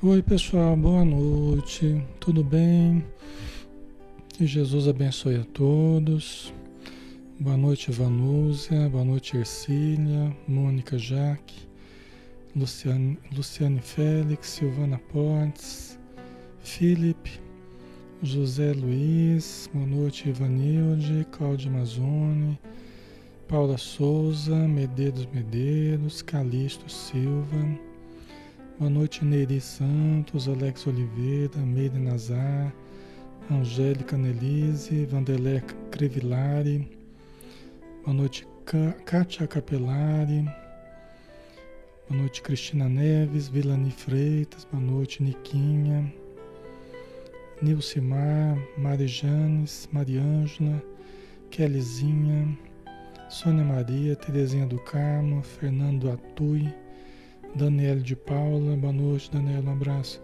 Oi, pessoal, boa noite. Tudo bem? Que Jesus abençoe a todos. Boa noite, Vanúzia. Boa noite, Ercília, Mônica Jaque, Luciane, Luciane Félix, Silvana Pontes, Felipe, José Luiz. Boa noite, Ivanilde, Cláudia Mazone, Paula Souza, Medeiros Medeiros, Calixto Silva. Boa noite, Neri Santos, Alex Oliveira, Meire Nazar, Angélica Nelise, Vanderlé Crevillari. Boa noite, Kátia Capelari. Boa noite, Cristina Neves, Vilani Freitas. Boa noite, Niquinha. Nilcimar, Marijanes, Mariângela, Kellyzinha, Sônia Maria, Terezinha do Carmo, Fernando Atui. Daniel de Paula, boa noite, Daniel, um abraço.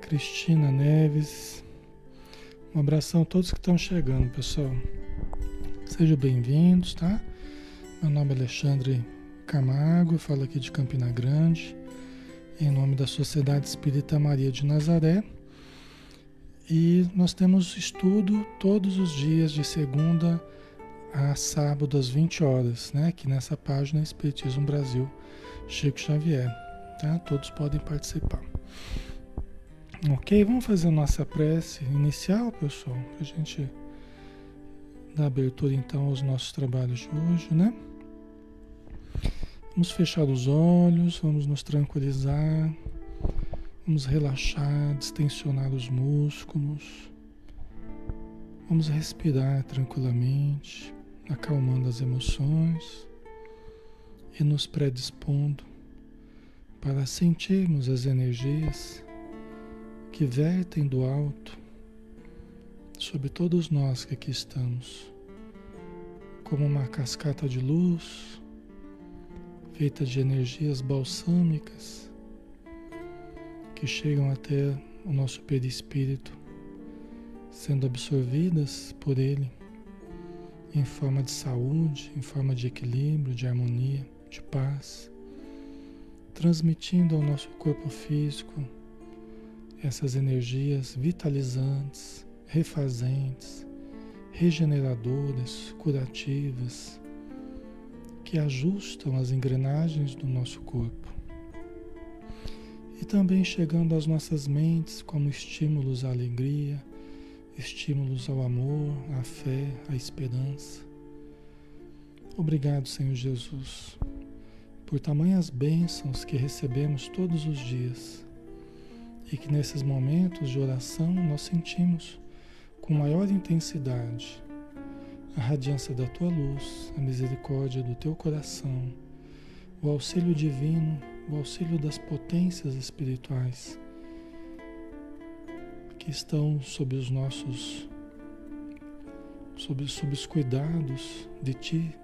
Cristina Neves, um abração a todos que estão chegando, pessoal. Sejam bem-vindos, tá? Meu nome é Alexandre Camargo, falo aqui de Campina Grande, em nome da Sociedade Espírita Maria de Nazaré. E nós temos estudo todos os dias, de segunda a sábado, às 20 horas, né? Aqui nessa página Espiritismo Brasil Chico Xavier, tá? Todos podem participar. Ok, vamos fazer a nossa prece inicial, pessoal, para a gente dar abertura então aos nossos trabalhos de hoje, né? Vamos fechar os olhos, vamos nos tranquilizar, vamos relaxar, distensionar os músculos, vamos respirar tranquilamente, acalmando as emoções e nos predispondo para sentirmos as energias que vertem do alto sobre todos nós que aqui estamos, como uma cascata de luz feita de energias balsâmicas que chegam até o nosso perispírito, sendo absorvidas por ele em forma de saúde, em forma de equilíbrio, de harmonia de paz, transmitindo ao nosso corpo físico essas energias vitalizantes, refazentes, regeneradoras, curativas, que ajustam as engrenagens do nosso corpo. E também chegando às nossas mentes como estímulos à alegria, estímulos ao amor, à fé, à esperança. Obrigado, Senhor Jesus por tamanhas bênçãos que recebemos todos os dias e que nesses momentos de oração nós sentimos com maior intensidade a radiância da tua luz, a misericórdia do teu coração, o auxílio divino, o auxílio das potências espirituais que estão sob os nossos sob, sob os cuidados de ti,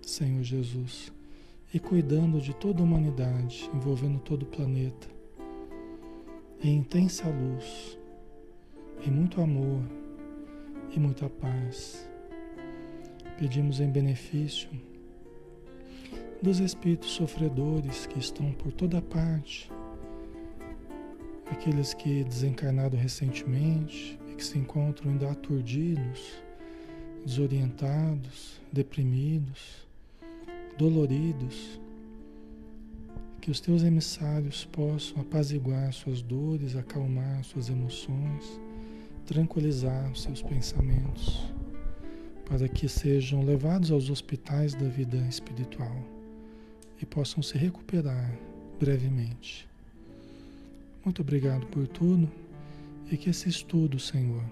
Senhor Jesus e cuidando de toda a humanidade, envolvendo todo o planeta, em intensa luz, em muito amor e muita paz. Pedimos em benefício dos espíritos sofredores que estão por toda parte, aqueles que desencarnaram recentemente e que se encontram ainda aturdidos, desorientados, deprimidos doloridos, que os teus emissários possam apaziguar suas dores, acalmar suas emoções, tranquilizar seus pensamentos, para que sejam levados aos hospitais da vida espiritual e possam se recuperar brevemente. Muito obrigado por tudo e que esse estudo, Senhor,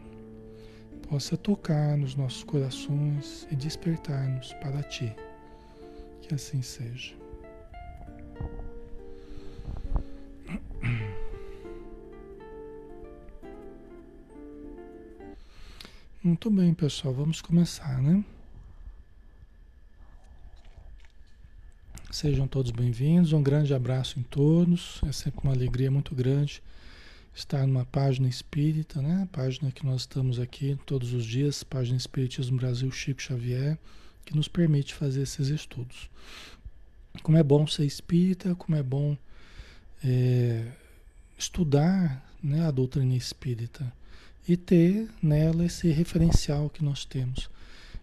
possa tocar nos nossos corações e despertar-nos para Ti. Que assim seja. Muito bem, pessoal, vamos começar, né? Sejam todos bem-vindos, um grande abraço em todos. É sempre uma alegria muito grande estar numa página espírita, né? Página que nós estamos aqui todos os dias, página Espiritismo Brasil Chico Xavier que nos permite fazer esses estudos. Como é bom ser espírita, como é bom é, estudar né, a doutrina espírita e ter nela esse referencial que nós temos,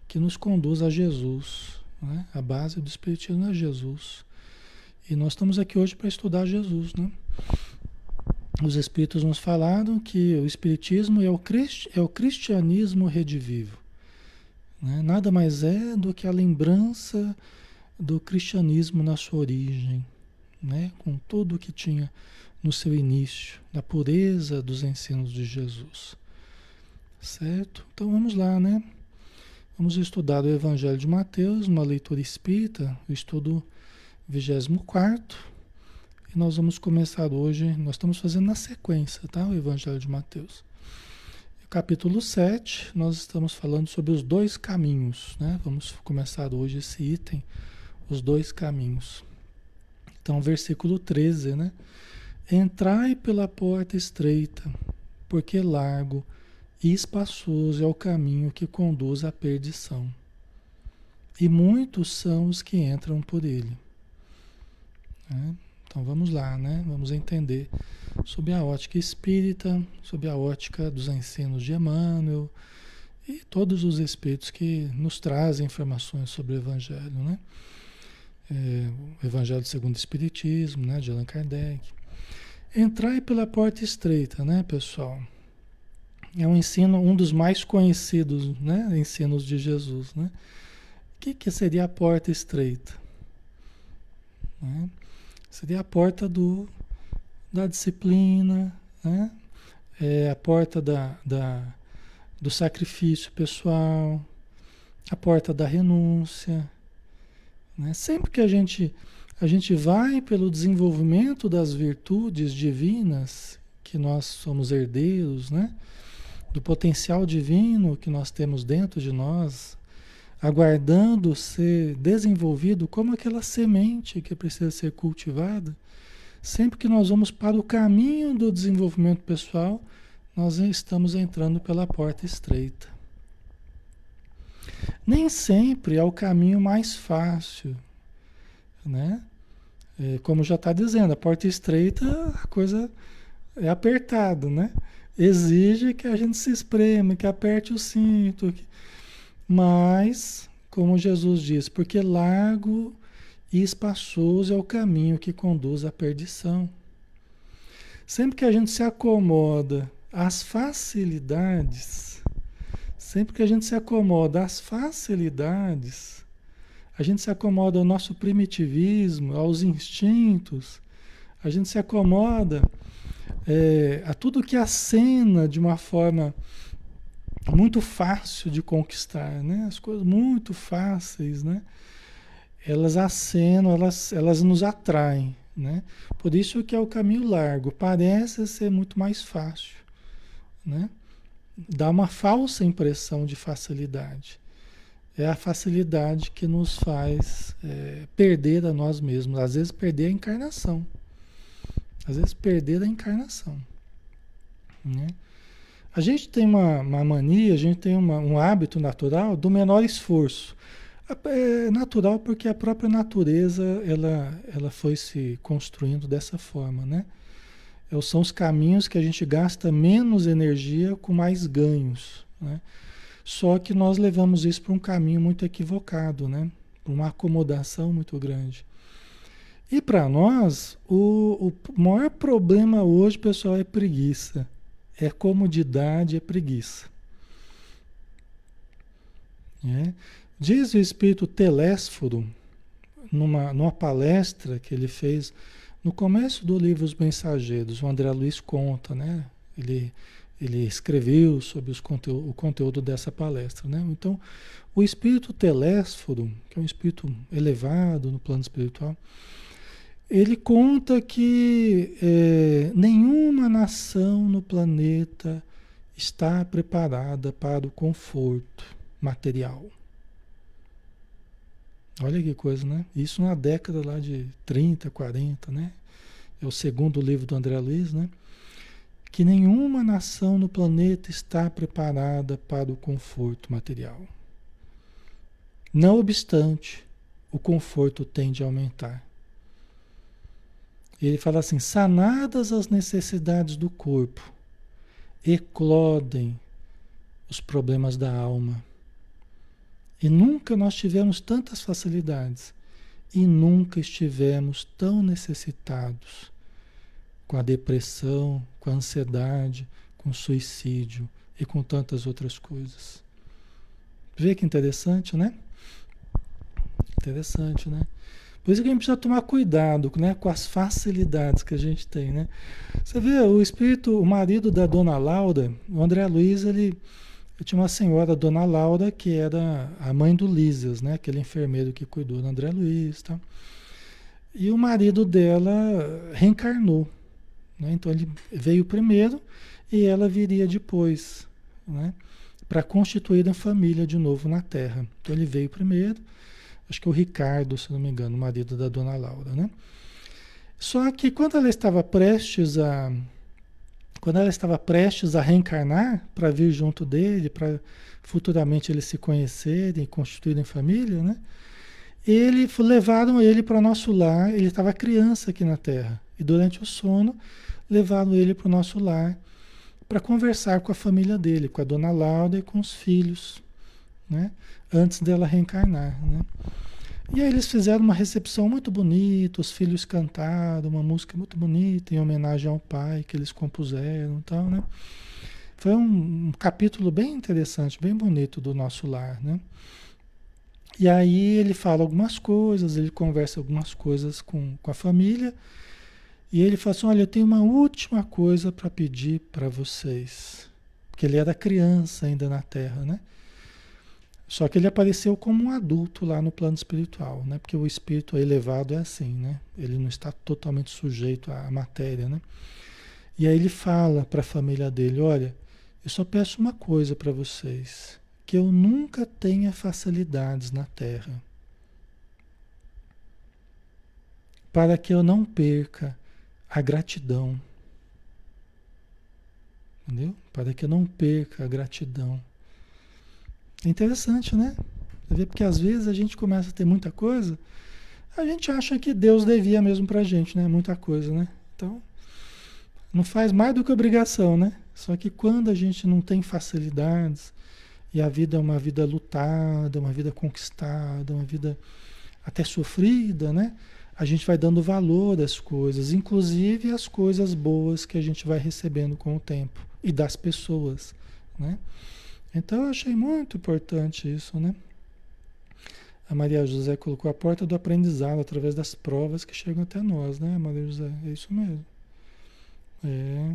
que nos conduz a Jesus. Né? A base do Espiritismo é Jesus. E nós estamos aqui hoje para estudar Jesus. Né? Os Espíritos nos falaram que o Espiritismo é o, é o cristianismo redivivo. Né? Nada mais é do que a lembrança do cristianismo na sua origem, né? com tudo o que tinha no seu início, da pureza dos ensinos de Jesus. Certo? Então vamos lá, né? Vamos estudar o Evangelho de Mateus, uma leitura espírita, o estudo 24. E nós vamos começar hoje, nós estamos fazendo na sequência, tá? O Evangelho de Mateus. Capítulo 7, nós estamos falando sobre os dois caminhos, né? Vamos começar hoje esse item, os dois caminhos. Então, versículo 13, né? Entrai pela porta estreita, porque largo e espaçoso é o caminho que conduz à perdição. E muitos são os que entram por ele. Né? Então vamos lá, né? Vamos entender sobre a ótica espírita, sobre a ótica dos ensinos de Emmanuel e todos os espíritos que nos trazem informações sobre o Evangelho, né? É, o Evangelho segundo o Espiritismo, né? De Allan Kardec. Entrai pela porta estreita, né, pessoal? É um ensino, um dos mais conhecidos, né, ensinos de Jesus, né? O que, que seria a porta estreita? Né? Seria a porta do, da disciplina, né? É a porta da, da, do sacrifício pessoal, a porta da renúncia. Né? Sempre que a gente a gente vai pelo desenvolvimento das virtudes divinas que nós somos herdeiros, né? Do potencial divino que nós temos dentro de nós, aguardando ser desenvolvido como aquela semente que precisa ser cultivada. Sempre que nós vamos para o caminho do desenvolvimento pessoal, nós estamos entrando pela porta estreita. Nem sempre é o caminho mais fácil, né? É, como já está dizendo, a porta estreita, a coisa é apertada, né? Exige que a gente se espreme, que aperte o cinto. Que... Mas, como Jesus diz, porque largo e espaçoso é o caminho que conduz à perdição. Sempre que a gente se acomoda às facilidades, sempre que a gente se acomoda às facilidades, a gente se acomoda ao nosso primitivismo, aos instintos, a gente se acomoda é, a tudo que acena de uma forma muito fácil de conquistar, né? As coisas muito fáceis, né? Elas acenam, elas, elas nos atraem, né? Por isso que é o caminho largo, parece ser muito mais fácil, né? Dá uma falsa impressão de facilidade é a facilidade que nos faz é, perder a nós mesmos. Às vezes perder a encarnação. Às vezes perder a encarnação. Né? A gente tem uma, uma, mania, a gente tem uma, um hábito natural do menor esforço. É natural porque a própria natureza ela, ela foi se construindo dessa forma, né? É, são os caminhos que a gente gasta menos energia com mais ganhos, né? Só que nós levamos isso para um caminho muito equivocado, né? Uma acomodação muito grande. E para nós, o, o maior problema hoje, pessoal, é preguiça. É comodidade, é preguiça. É. Diz o espírito Telésforo, numa, numa palestra que ele fez no começo do livro Os Mensageiros, o André Luiz conta, né? Ele ele escreveu sobre os conteúdo, o conteúdo dessa palestra. Né? Então, o espírito telésforo, que é um espírito elevado no plano espiritual, ele conta que é, nenhuma nação no planeta está preparada para o conforto material. Olha que coisa, né? Isso na década lá de 30, 40, né? É o segundo livro do André Luiz, né? que nenhuma nação no planeta está preparada para o conforto material. Não obstante, o conforto tende a aumentar. Ele fala assim: sanadas as necessidades do corpo, eclodem os problemas da alma. E nunca nós tivemos tantas facilidades e nunca estivemos tão necessitados com a depressão, com a ansiedade, com o suicídio e com tantas outras coisas. Vê que interessante, né? Interessante, né? Por isso que a gente precisa tomar cuidado né, com as facilidades que a gente tem, né? Você vê, o espírito, o marido da dona Laura, o André Luiz, ele, tinha uma senhora, dona Laura, que era a mãe do Lísias, né? Aquele enfermeiro que cuidou do André Luiz, tá? E o marido dela reencarnou, né? Então ele veio primeiro e ela viria depois, né? Para constituir a família de novo na Terra. Então ele veio primeiro acho que o Ricardo, se não me engano, o marido da dona Laura, né? Só que quando ela estava prestes a quando ela estava prestes a reencarnar para vir junto dele, para futuramente eles se conhecerem e constituírem família, né? Ele levaram ele para o nosso lar, ele estava criança aqui na Terra. E durante o sono, levaram ele para o nosso lar para conversar com a família dele, com a dona Laura e com os filhos, né? antes dela reencarnar. Né? E aí eles fizeram uma recepção muito bonita, os filhos cantaram uma música muito bonita em homenagem ao pai que eles compuseram, então, né? Foi um, um capítulo bem interessante, bem bonito do nosso lar, né? E aí ele fala algumas coisas, ele conversa algumas coisas com, com a família, e ele fala assim, olha, eu tenho uma última coisa para pedir para vocês. Porque ele era criança ainda na Terra, né? Só que ele apareceu como um adulto lá no plano espiritual, né? Porque o espírito elevado é assim, né? Ele não está totalmente sujeito à matéria, né? E aí ele fala para a família dele, olha, eu só peço uma coisa para vocês, que eu nunca tenha facilidades na Terra. Para que eu não perca a gratidão. Entendeu? Para que eu não perca a gratidão. É interessante, né? Porque às vezes a gente começa a ter muita coisa, a gente acha que Deus devia mesmo pra gente, né? Muita coisa, né? Então, não faz mais do que obrigação, né? Só que quando a gente não tem facilidades, e a vida é uma vida lutada, uma vida conquistada, uma vida até sofrida, né? A gente vai dando valor às coisas, inclusive as coisas boas que a gente vai recebendo com o tempo e das pessoas, né? Então eu achei muito importante isso, né? A Maria José colocou a porta do aprendizado através das provas que chegam até nós, né, Maria José? É isso mesmo. É.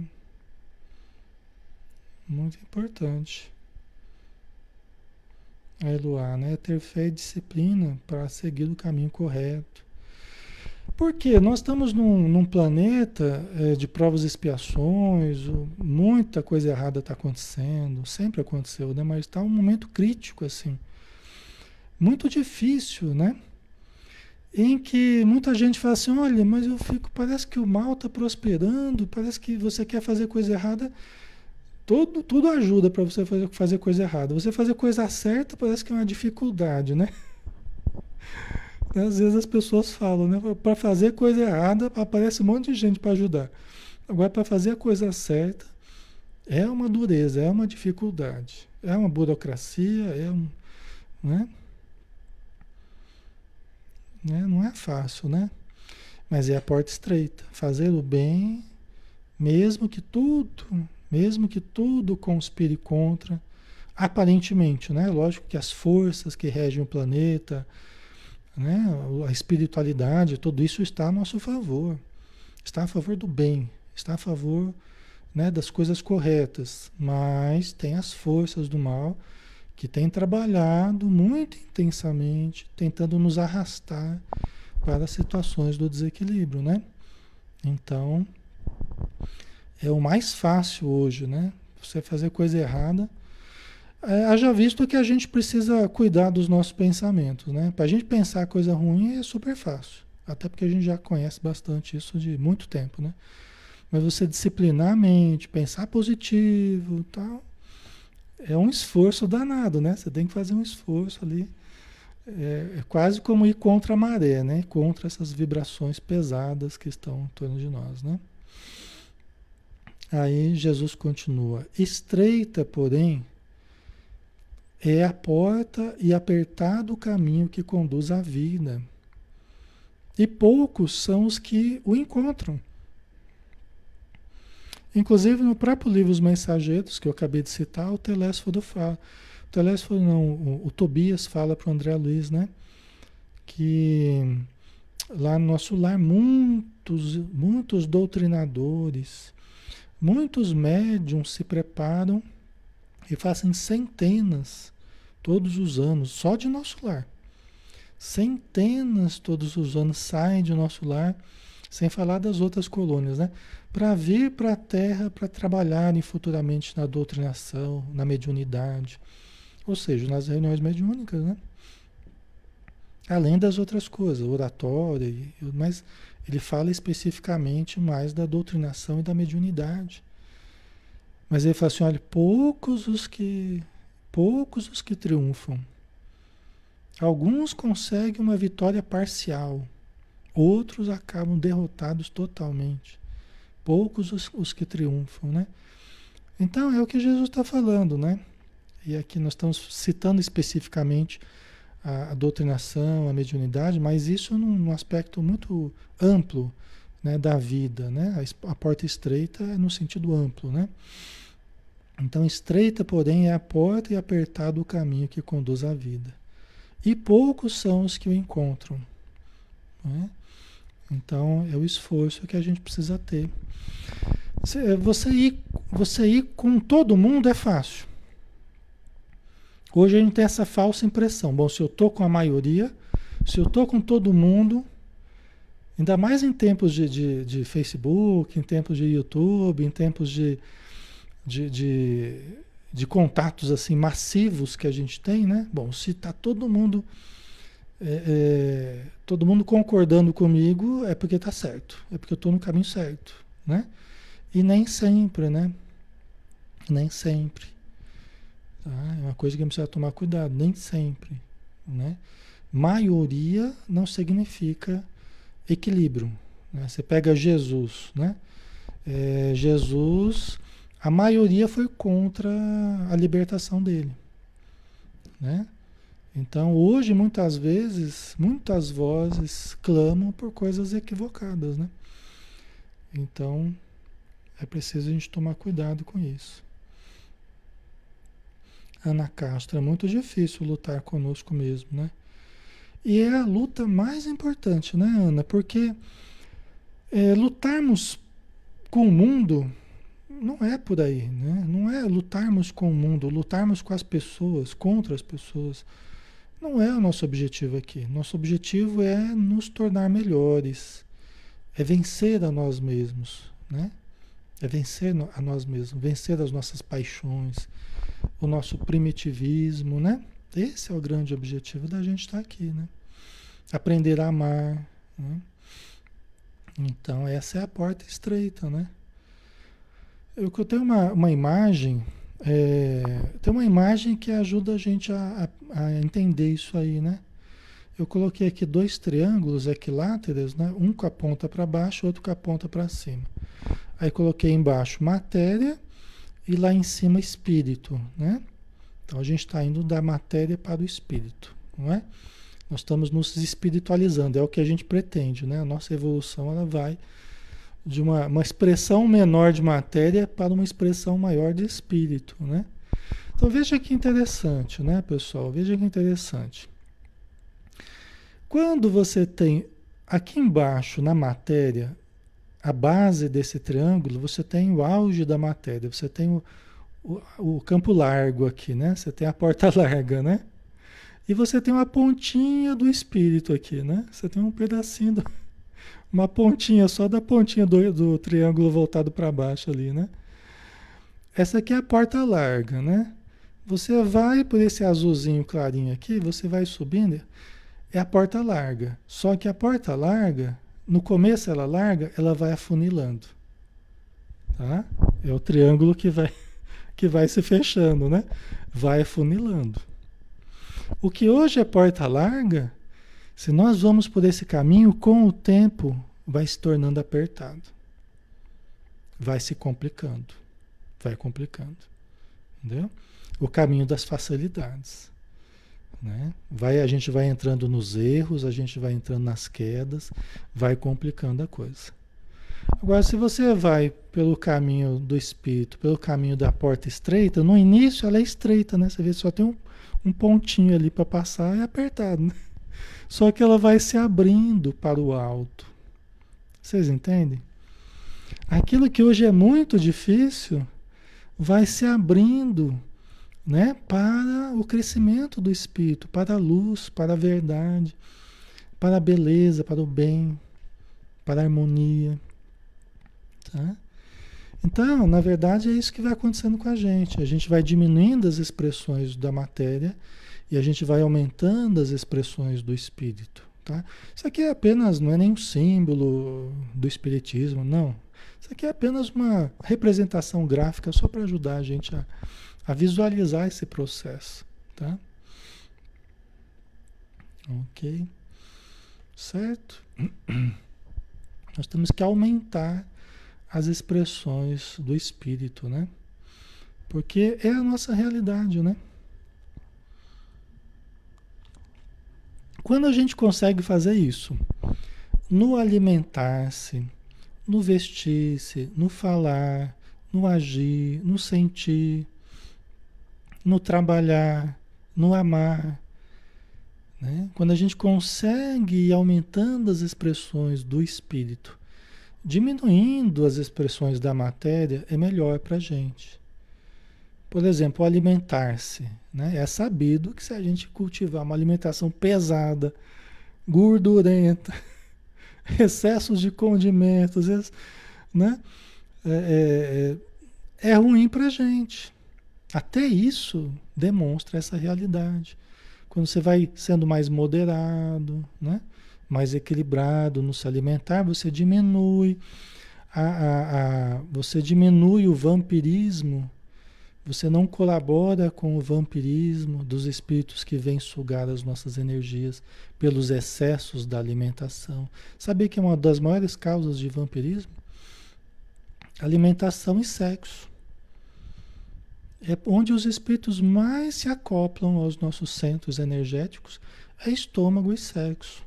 Muito importante. A Eloá, né? Ter fé e disciplina para seguir o caminho correto. Porque nós estamos num, num planeta é, de provas e expiações, muita coisa errada está acontecendo, sempre aconteceu, né? mas está um momento crítico, assim, muito difícil, né? Em que muita gente fala assim, olha, mas eu fico, parece que o mal está prosperando, parece que você quer fazer coisa errada, tudo, tudo ajuda para você fazer, fazer coisa errada. Você fazer coisa certa parece que é uma dificuldade, né? Às vezes as pessoas falam, né? Para fazer coisa errada, aparece um monte de gente para ajudar. Agora, para fazer a coisa certa, é uma dureza, é uma dificuldade, é uma burocracia, é um. Né? Né? Não é fácil, né? Mas é a porta estreita. Fazer o bem, mesmo que tudo, mesmo que tudo conspire contra, aparentemente, né? Lógico que as forças que regem o planeta, né? A espiritualidade, tudo isso está a nosso favor. Está a favor do bem, está a favor né, das coisas corretas. Mas tem as forças do mal que têm trabalhado muito intensamente, tentando nos arrastar para situações do desequilíbrio, né? Então, é o mais fácil hoje, né? Você fazer coisa errada é, haja visto que a gente precisa cuidar dos nossos pensamentos, né? Para a gente pensar coisa ruim é super fácil, até porque a gente já conhece bastante isso de muito tempo, né? Mas você disciplinar a mente, pensar positivo, tal, é um esforço danado, né? Você tem que fazer um esforço ali é, é, quase como ir contra a maré, né? Contra essas vibrações pesadas que estão em torno de nós, né? Aí Jesus continua: estreita, porém, é a porta e apertado o caminho que conduz à vida. E poucos são os que o encontram. Inclusive no próprio livro Os Mensageiros, que eu acabei de citar, o Telésforo fala. O Telésforo não, o, o Tobias fala para o André Luiz, né? Que lá no nosso lar, muitos, muitos doutrinadores, muitos médiums se preparam e fazem centenas todos os anos, só de nosso lar. Centenas todos os anos saem de nosso lar, sem falar das outras colônias, né? Para vir para a Terra para trabalharem futuramente na doutrinação, na mediunidade, ou seja, nas reuniões mediúnicas, né? Além das outras coisas, oratória, mas ele fala especificamente mais da doutrinação e da mediunidade. Mas ele fala assim: olha, poucos os que poucos os que triunfam. Alguns conseguem uma vitória parcial, outros acabam derrotados totalmente. Poucos os, os que triunfam, né? Então é o que Jesus está falando, né? E aqui nós estamos citando especificamente a, a doutrinação, a mediunidade, mas isso num, num aspecto muito amplo né, da vida, né? A, a porta estreita é no sentido amplo, né? Então, estreita, porém, é a porta e apertado o caminho que conduz à vida. E poucos são os que o encontram. Né? Então, é o esforço que a gente precisa ter. Você ir, você ir com todo mundo é fácil. Hoje a gente tem essa falsa impressão. Bom, se eu estou com a maioria, se eu estou com todo mundo, ainda mais em tempos de, de, de Facebook, em tempos de YouTube, em tempos de, de, de, de, contatos assim massivos que a gente tem, né? Bom, se está todo mundo é, é, todo mundo concordando comigo é porque está certo, é porque eu estou no caminho certo, né? E nem sempre, né? Nem sempre. Tá? É uma coisa que a gente precisa tomar cuidado, nem sempre, né? Maioria não significa equilíbrio. Né? Você pega Jesus, né? É, Jesus a maioria foi contra a libertação dele. Né? Então, hoje, muitas vezes, muitas vozes clamam por coisas equivocadas. Né? Então, é preciso a gente tomar cuidado com isso. Ana Castro, é muito difícil lutar conosco mesmo, né? E é a luta mais importante, né, Ana? Porque é, lutarmos com o mundo não é por aí, né? Não é lutarmos com o mundo, lutarmos com as pessoas, contra as pessoas. Não é o nosso objetivo aqui. Nosso objetivo é nos tornar melhores, é vencer a nós mesmos, né? É vencer a nós mesmos, vencer as nossas paixões, o nosso primitivismo, né? Esse é o grande objetivo da gente estar aqui, né? Aprender a amar, né? Então essa é a porta estreita, né? Eu, tenho uma, uma imagem, é, tem uma imagem que ajuda a gente a, a, a, entender isso aí, né? Eu coloquei aqui dois triângulos equiláteros, né? Um com a ponta para baixo, outro com a ponta para cima. Aí coloquei embaixo matéria e lá em cima espírito, né? Então a gente está indo da matéria para o espírito, não é? Nós estamos nos espiritualizando, é o que a gente pretende, né? A nossa evolução ela vai de uma, uma expressão menor de matéria para uma expressão maior de espírito, né? Então veja que interessante, né, pessoal? Veja que interessante. Quando você tem aqui embaixo na matéria, a base desse triângulo, você tem o auge da matéria, você tem o, o, o campo largo aqui, né? Você tem a porta larga, né? E você tem uma pontinha do espírito aqui, né? Você tem um pedacinho do, uma pontinha só da pontinha do, do triângulo voltado para baixo ali, né? Essa aqui é a porta larga, né? Você vai por esse azulzinho clarinho aqui, você vai subindo, é a porta larga. Só que a porta larga, no começo ela larga, ela vai afunilando. Tá? É o triângulo que vai que vai se fechando, né? Vai afunilando. O que hoje é porta larga, se nós vamos por esse caminho, com o tempo vai se tornando apertado. Vai se complicando. Vai complicando. Entendeu? O caminho das facilidades. Né? Vai, a gente vai entrando nos erros, a gente vai entrando nas quedas, vai complicando a coisa. Agora, se você vai pelo caminho do espírito, pelo caminho da porta estreita, no início ela é estreita, né? Você vê só tem um, um pontinho ali para passar, é apertado, né? Só que ela vai se abrindo para o alto. Vocês entendem? Aquilo que hoje é muito difícil vai se abrindo, né, para o crescimento do espírito, para a luz, para a verdade, para a beleza, para o bem, para a harmonia. Tá? Então, na verdade, é isso que vai acontecendo com a gente. A gente vai diminuindo as expressões da matéria e a gente vai aumentando as expressões do espírito. Tá? Isso aqui é apenas, não é nenhum símbolo do espiritismo, não. Isso aqui é apenas uma representação gráfica só para ajudar a gente a, a visualizar esse processo. Tá? Ok? Certo? Nós temos que aumentar as expressões do espírito, né? Porque é a nossa realidade, né? Quando a gente consegue fazer isso, no alimentar-se, no vestir-se, no falar, no agir, no sentir, no trabalhar, no amar, né? quando a gente consegue ir aumentando as expressões do espírito, diminuindo as expressões da matéria, é melhor para a gente. Por exemplo, alimentar-se. Né? É sabido que se a gente cultivar uma alimentação pesada, gordurenta, excessos de condimentos, né? é, é, é ruim para a gente. Até isso demonstra essa realidade. Quando você vai sendo mais moderado, né? mais equilibrado no se alimentar, você diminui a, a, a, você diminui o vampirismo você não colabora com o vampirismo dos espíritos que vêm sugar as nossas energias pelos excessos da alimentação. Sabia que é uma das maiores causas de vampirismo? Alimentação e sexo. É onde os espíritos mais se acoplam aos nossos centros energéticos é estômago e sexo.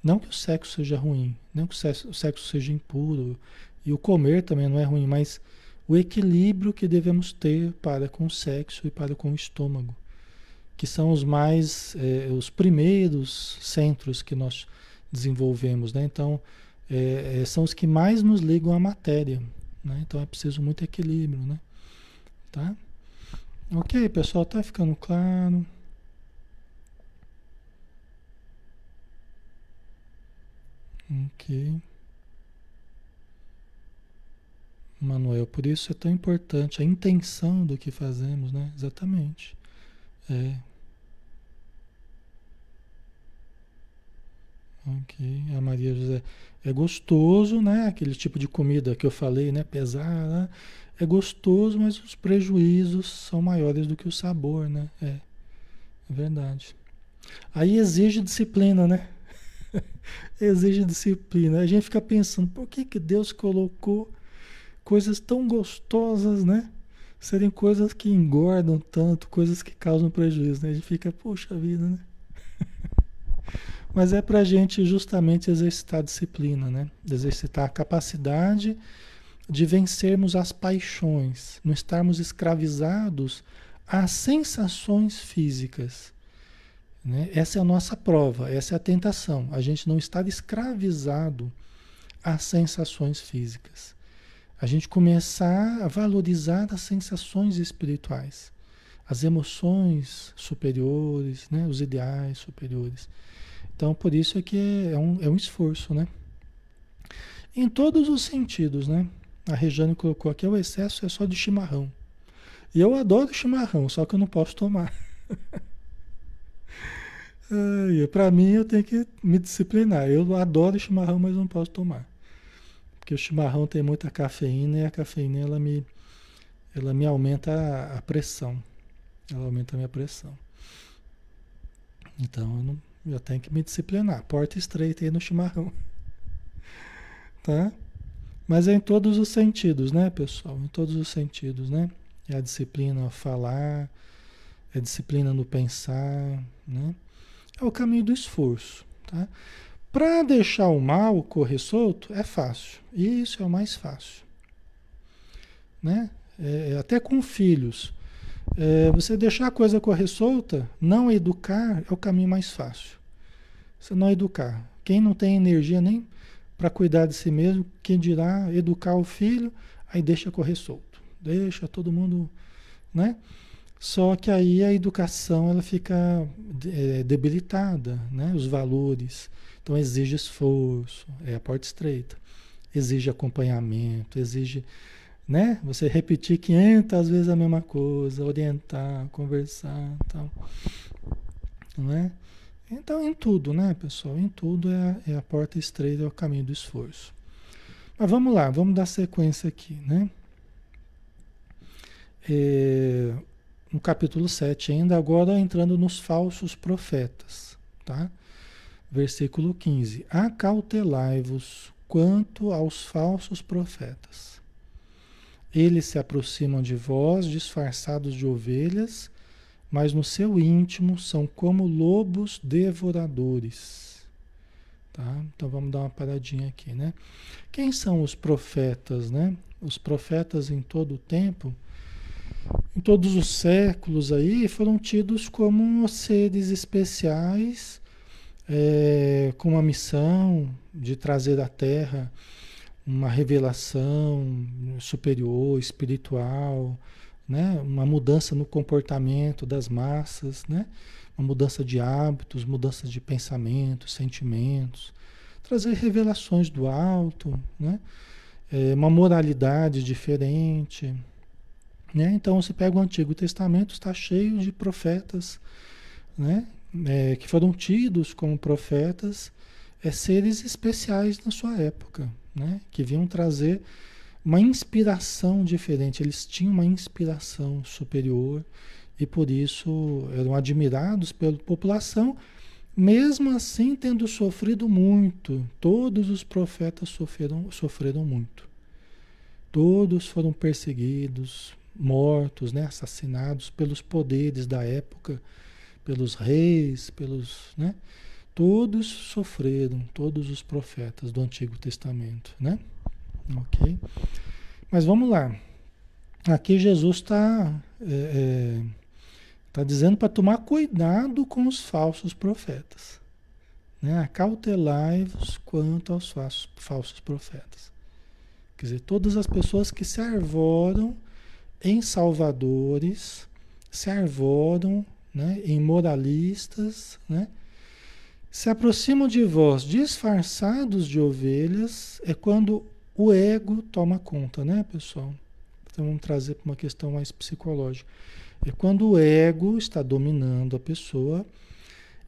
Não que o sexo seja ruim, não que o sexo seja impuro, e o comer também não é ruim, mas o equilíbrio que devemos ter para com o sexo e para com o estômago, que são os mais, é, os primeiros centros que nós desenvolvemos, né? Então, é, são os que mais nos ligam à matéria, né? Então é preciso muito equilíbrio, né? Tá? Ok, pessoal, tá ficando claro? Ok. Manuel, por isso é tão importante a intenção do que fazemos, né? Exatamente. É. Ok, a Maria José. É gostoso, né? Aquele tipo de comida que eu falei, né? Pesada. É gostoso, mas os prejuízos são maiores do que o sabor, né? É, é verdade. Aí exige disciplina, né? exige disciplina. A gente fica pensando, por que, que Deus colocou coisas tão gostosas, né? Serem coisas que engordam tanto, coisas que causam prejuízo, né? A gente fica, poxa vida, né? Mas é para a gente justamente exercitar a disciplina, né? Exercitar a capacidade de vencermos as paixões, não estarmos escravizados às sensações físicas. Né? Essa é a nossa prova, essa é a tentação, a gente não estar escravizado às sensações físicas a gente começar a valorizar as sensações espirituais, as emoções superiores, né? os ideais superiores. Então, por isso é que é, é um, é um esforço, né? Em todos os sentidos, né? A Rejane colocou aqui, o excesso é só de chimarrão. E eu adoro chimarrão, só que eu não posso tomar. Para mim, eu tenho que me disciplinar. Eu adoro chimarrão, mas não posso tomar. Porque o chimarrão tem muita cafeína e a cafeína ela me, ela me aumenta a, pressão. Ela aumenta a minha pressão. Então eu, não, eu tenho que me disciplinar. Porta estreita aí no chimarrão. Tá? Mas é em todos os sentidos, né, pessoal? Em todos os sentidos, né? É a disciplina a falar, é a disciplina no pensar, né? É o caminho do esforço, tá? Para deixar o mal correr solto é fácil. Isso é o mais fácil, né? É, é até com filhos. É, você deixar a coisa correr solta, não educar é o caminho mais fácil. Você não educar. Quem não tem energia nem para cuidar de si mesmo, quem dirá educar o filho, aí deixa correr solto. Deixa todo mundo, né? Só que aí a educação ela fica é, debilitada, né? Os valores. Então exige esforço, é a porta estreita. Exige acompanhamento, exige né? Você repetir 500 vezes a mesma coisa, orientar, conversar, tal, né? Então, em tudo, né, pessoal? Em tudo é, é a porta estreita, é o caminho do esforço. Mas vamos lá, vamos dar sequência aqui, né? É, no capítulo 7 ainda, agora entrando nos falsos profetas, tá? Versículo 15. Acautelai-vos quanto aos falsos profetas eles se aproximam de vós disfarçados de ovelhas, mas no seu íntimo são como lobos devoradores. Tá? Então vamos dar uma paradinha aqui, né? Quem são os profetas, né? Os profetas em todo o tempo, em todos os séculos aí, foram tidos como seres especiais, é, com uma missão de trazer à Terra uma revelação superior, espiritual, né? uma mudança no comportamento das massas, né? uma mudança de hábitos, mudança de pensamentos, sentimentos, trazer revelações do alto, né? É uma moralidade diferente. Né? Então você pega o Antigo Testamento, está cheio de profetas né? É, que foram tidos como profetas, é, seres especiais na sua época né? que vinham trazer uma inspiração diferente. Eles tinham uma inspiração superior e por isso eram admirados pela população, mesmo assim tendo sofrido muito. Todos os profetas sofreram, sofreram muito. Todos foram perseguidos, mortos, né? assassinados pelos poderes da época, pelos reis, pelos. Né? Todos sofreram, todos os profetas do Antigo Testamento, né? Ok? Mas vamos lá. Aqui Jesus está é, é, tá dizendo para tomar cuidado com os falsos profetas. Né? Acautelai-vos quanto aos falsos, profetas. Quer dizer, todas as pessoas que se arvoram em salvadores, se arvoram né, em moralistas, né? se aproximam de vós disfarçados de ovelhas, é quando o ego toma conta, né, pessoal? Então vamos trazer para uma questão mais psicológica. É quando o ego está dominando a pessoa,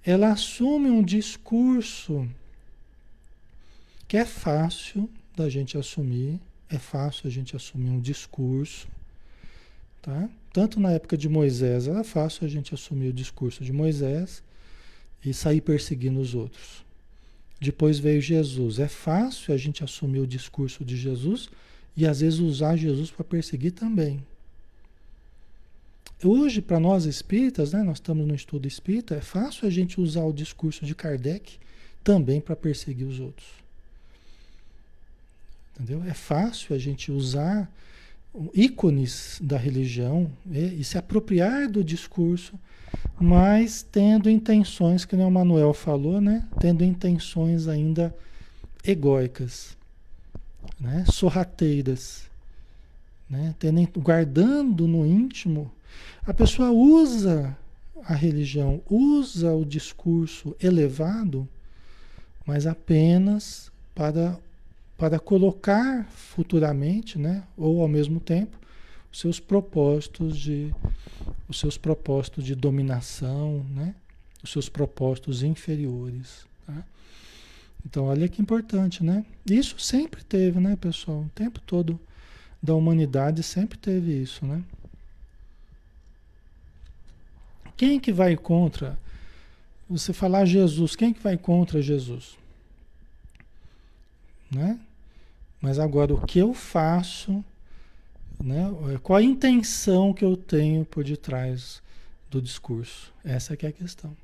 ela assume um discurso que é fácil da gente assumir, é fácil a gente assumir um discurso, tá? Tanto na época de Moisés era fácil a gente assumir o discurso de Moisés, e sair perseguindo os outros. Depois veio Jesus. É fácil a gente assumir o discurso de Jesus e às vezes usar Jesus para perseguir também. Hoje, para nós espíritas, né, nós estamos no estudo espírita, é fácil a gente usar o discurso de Kardec também para perseguir os outros. Entendeu? É fácil a gente usar ícones da religião e, e se apropriar do discurso mas tendo intenções, que o Manuel falou, né? Tendo intenções ainda egóicas, né? sorrateiras, né? Tendo, guardando no íntimo, a pessoa usa a religião, usa o discurso elevado, mas apenas para, para colocar futuramente, né? ou ao mesmo tempo, os seus propósitos de os seus propósitos de dominação, né? os seus propósitos inferiores. Tá? Então, olha que importante, né? Isso sempre teve, né, pessoal? O tempo todo da humanidade sempre teve isso, né? Quem que vai contra você falar Jesus, quem que vai contra Jesus? Né? Mas agora o que eu faço, né? Qual a intenção que eu tenho por detrás do discurso? Essa é a questão.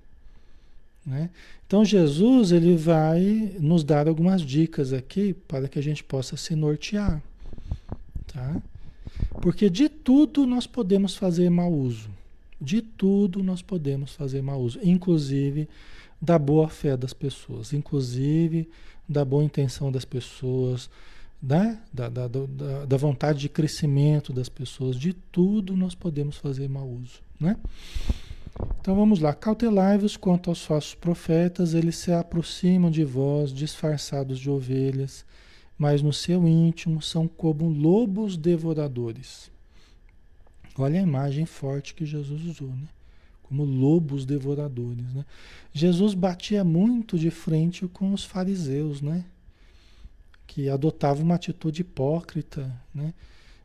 Né? Então Jesus ele vai nos dar algumas dicas aqui para que a gente possa se nortear, tá? Porque de tudo nós podemos fazer mau uso, de tudo nós podemos fazer mau uso, inclusive da boa fé das pessoas, inclusive da boa intenção das pessoas, né? da, da, da, da vontade de crescimento das pessoas, de tudo nós podemos fazer mau uso, né? Então vamos lá. Cautelai-vos quanto aos falsos profetas, eles se aproximam de vós disfarçados de ovelhas, mas no seu íntimo são como lobos devoradores. Olha a imagem forte que Jesus usou, né? Como lobos devoradores, né? Jesus batia muito de frente com os fariseus, né? Que adotavam uma atitude hipócrita, né?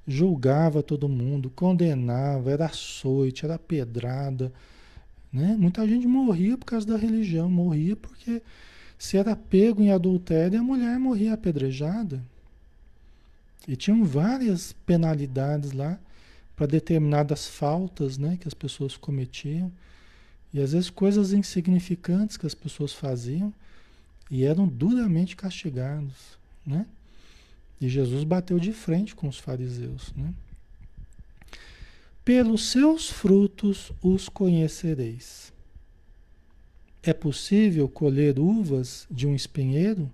Julgava todo mundo, condenava, era açoite, era pedrada, né? Muita gente morria por causa da religião, morria porque se era pego em adultério, a mulher morria apedrejada. E tinham várias penalidades lá para determinadas faltas né, que as pessoas cometiam. E às vezes coisas insignificantes que as pessoas faziam e eram duramente castigados. Né? E Jesus bateu de frente com os fariseus. Né? Pelos seus frutos os conhecereis. É possível colher uvas de um espinheiro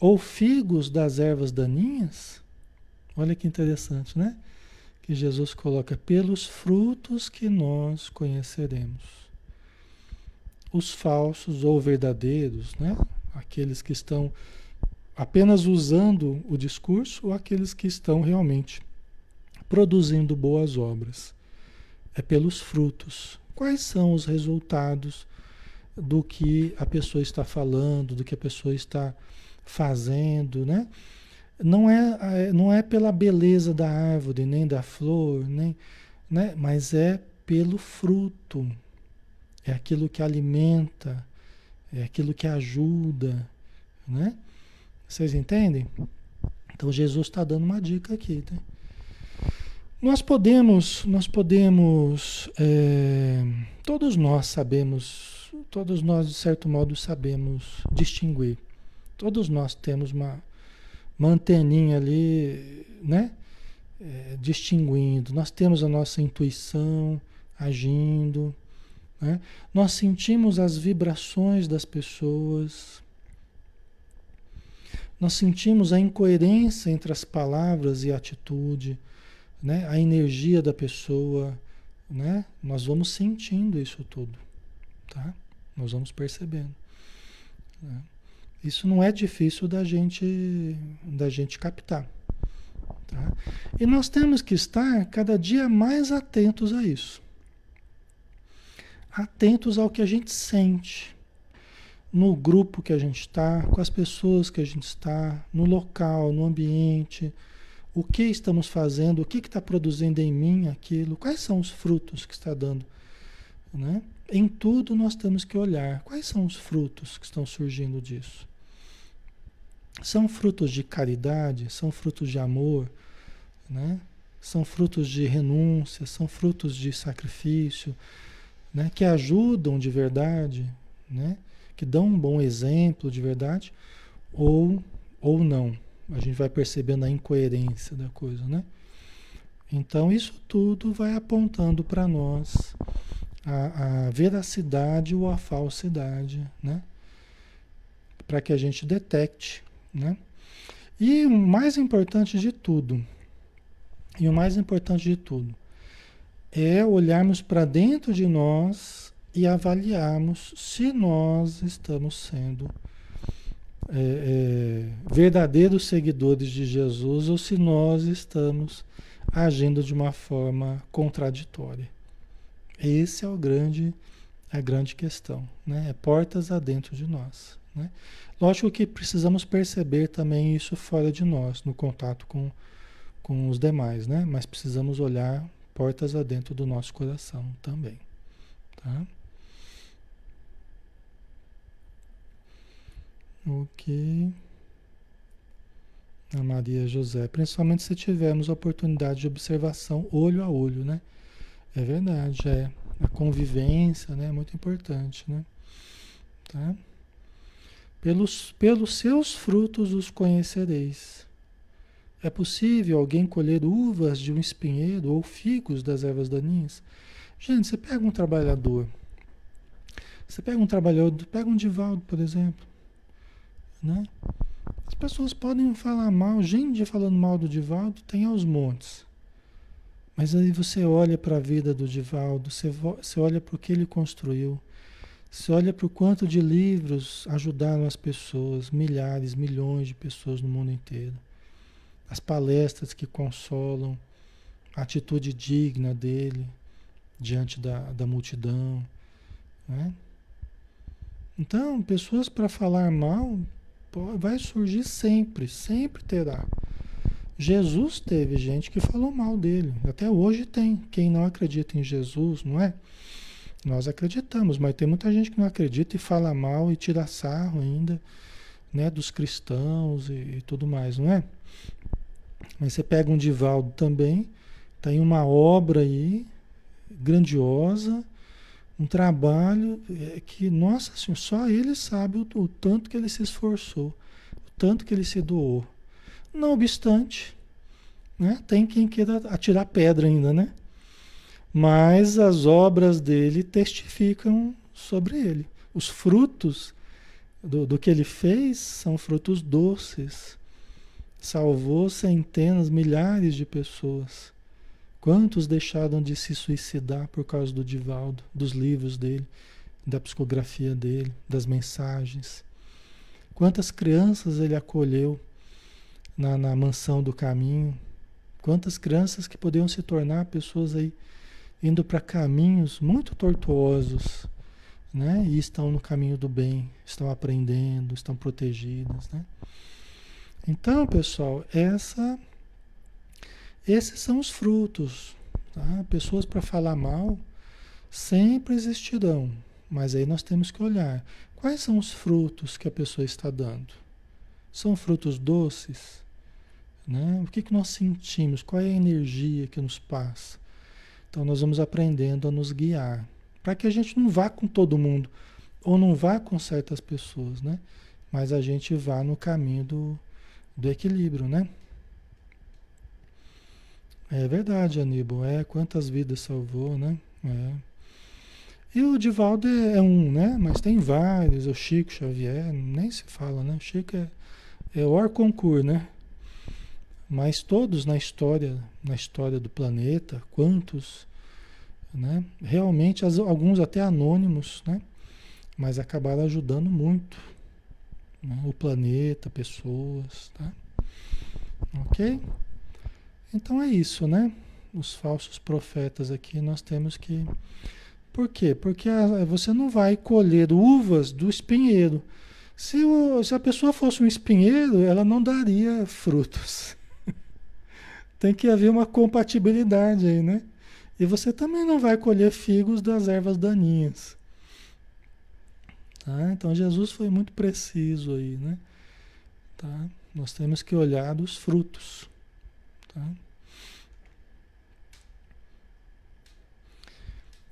ou figos das ervas daninhas? Olha que interessante, né? Que Jesus coloca pelos frutos que nós conheceremos. Os falsos ou verdadeiros, né? Aqueles que estão apenas usando o discurso ou aqueles que estão realmente produzindo boas obras. É pelos frutos. Quais são os resultados do que a pessoa está falando, do que a pessoa está fazendo, né? Não é, é não é pela beleza da árvore, nem da flor, nem, né? mas é pelo fruto. É aquilo que alimenta, é aquilo que ajuda, né? Vocês entendem? Então Jesus está dando uma dica aqui, né? Nós podemos, nós podemos, é, todos nós sabemos, todos nós de certo modo sabemos distinguir. Todos nós temos uma, uma anteninha ali, né? É, distinguindo. Nós temos a nossa intuição agindo, né? Nós sentimos as vibrações das pessoas. Nós sentimos a incoerência entre as palavras e a atitude né? a energia da pessoa, né? Nós vamos sentindo isso tudo, tá? Nós vamos percebendo. Né? Isso não é difícil da gente, da gente captar. Tá? E nós temos que estar cada dia mais atentos a isso. Atentos ao que a gente sente. No grupo que a gente está, com as pessoas que a gente está, no local, no ambiente, o que estamos fazendo, o que está produzindo em mim aquilo, quais são os frutos que está dando. Né? Em tudo nós temos que olhar quais são os frutos que estão surgindo disso. São frutos de caridade, são frutos de amor, né? são frutos de renúncia, são frutos de sacrifício, né? que ajudam de verdade, né? Que dão um bom exemplo de verdade, ou, ou não. A gente vai percebendo a incoerência da coisa, né? Então, isso tudo vai apontando para nós a, a, veracidade ou a falsidade, né? Para que a gente detecte, né? E o mais importante de tudo, e o mais importante de tudo, é olharmos para dentro de nós e avaliarmos se nós estamos sendo é, é, verdadeiros seguidores de Jesus ou se nós estamos agindo de uma forma contraditória. Esse é o grande, a grande questão, né? É portas adentro de nós, né? Lógico que precisamos perceber também isso fora de nós, no contato com, com os demais, né? Mas precisamos olhar portas adentro do nosso coração também, tá? Ok. A Maria José. Principalmente se tivermos oportunidade de observação olho a olho, né? É verdade, é. A convivência, né? É muito importante, né? Tá? Pelos, pelos seus frutos os conhecereis. É possível alguém colher uvas de um espinheiro ou figos das ervas daninhas? Gente, você pega um trabalhador, você pega um trabalhador, pega um Divaldo, por exemplo, né? As pessoas podem falar mal, gente falando mal do Divaldo tem aos montes. Mas aí você olha para a vida do Divaldo, você, você olha para o que ele construiu, você olha para o quanto de livros ajudaram as pessoas, milhares, milhões de pessoas no mundo inteiro. As palestras que consolam, a atitude digna dele diante da, da multidão. Né? Então, pessoas para falar mal vai surgir sempre, sempre terá. Jesus teve gente que falou mal dele, até hoje tem. Quem não acredita em Jesus, não é? Nós acreditamos, mas tem muita gente que não acredita e fala mal e tira sarro ainda, né, dos cristãos e, e tudo mais, não é? Mas você pega um Divaldo também, tem uma obra aí grandiosa, um trabalho é, que, nossa senhora, só ele sabe o, o tanto que ele se esforçou, o tanto que ele se doou. Não obstante, né, tem quem queira atirar pedra ainda, né? mas as obras dele testificam sobre ele. Os frutos do, do que ele fez são frutos doces. Salvou centenas, milhares de pessoas. Quantos deixaram de se suicidar por causa do Divaldo, dos livros dele, da psicografia dele, das mensagens? Quantas crianças ele acolheu na, na mansão do caminho? Quantas crianças que podiam se tornar pessoas aí indo para caminhos muito tortuosos, né? E estão no caminho do bem, estão aprendendo, estão protegidas, né? Então, pessoal, essa, esses são os frutos. Tá? Pessoas para falar mal sempre existirão, mas aí nós temos que olhar quais são os frutos que a pessoa está dando. São frutos doces? Né? O que, que nós sentimos? Qual é a energia que nos passa? Então nós vamos aprendendo a nos guiar, para que a gente não vá com todo mundo ou não vá com certas pessoas, né? Mas a gente vá no caminho do, do equilíbrio, né? É verdade, Aníbal. É, quantas vidas salvou, né? É. E o Divaldo é, é, um, né? Mas tem vários. O Chico Xavier, nem se fala, né? O Chico é, é o Arconcur, né? mas todos na história, na história do planeta, quantos, né? Realmente, alguns até anônimos, né? Mas acabaram ajudando muito né? o planeta, pessoas, tá? Ok? Então é isso, né? Os falsos profetas aqui nós temos que. Por quê? Porque você não vai colher uvas do espinheiro. Se, o, se a pessoa fosse um espinheiro, ela não daria frutos. Tem que haver uma compatibilidade aí, né? E você também não vai colher figos das ervas daninhas. Tá? Então Jesus foi muito preciso aí, né? Tá? Nós temos que olhar dos frutos. Tá?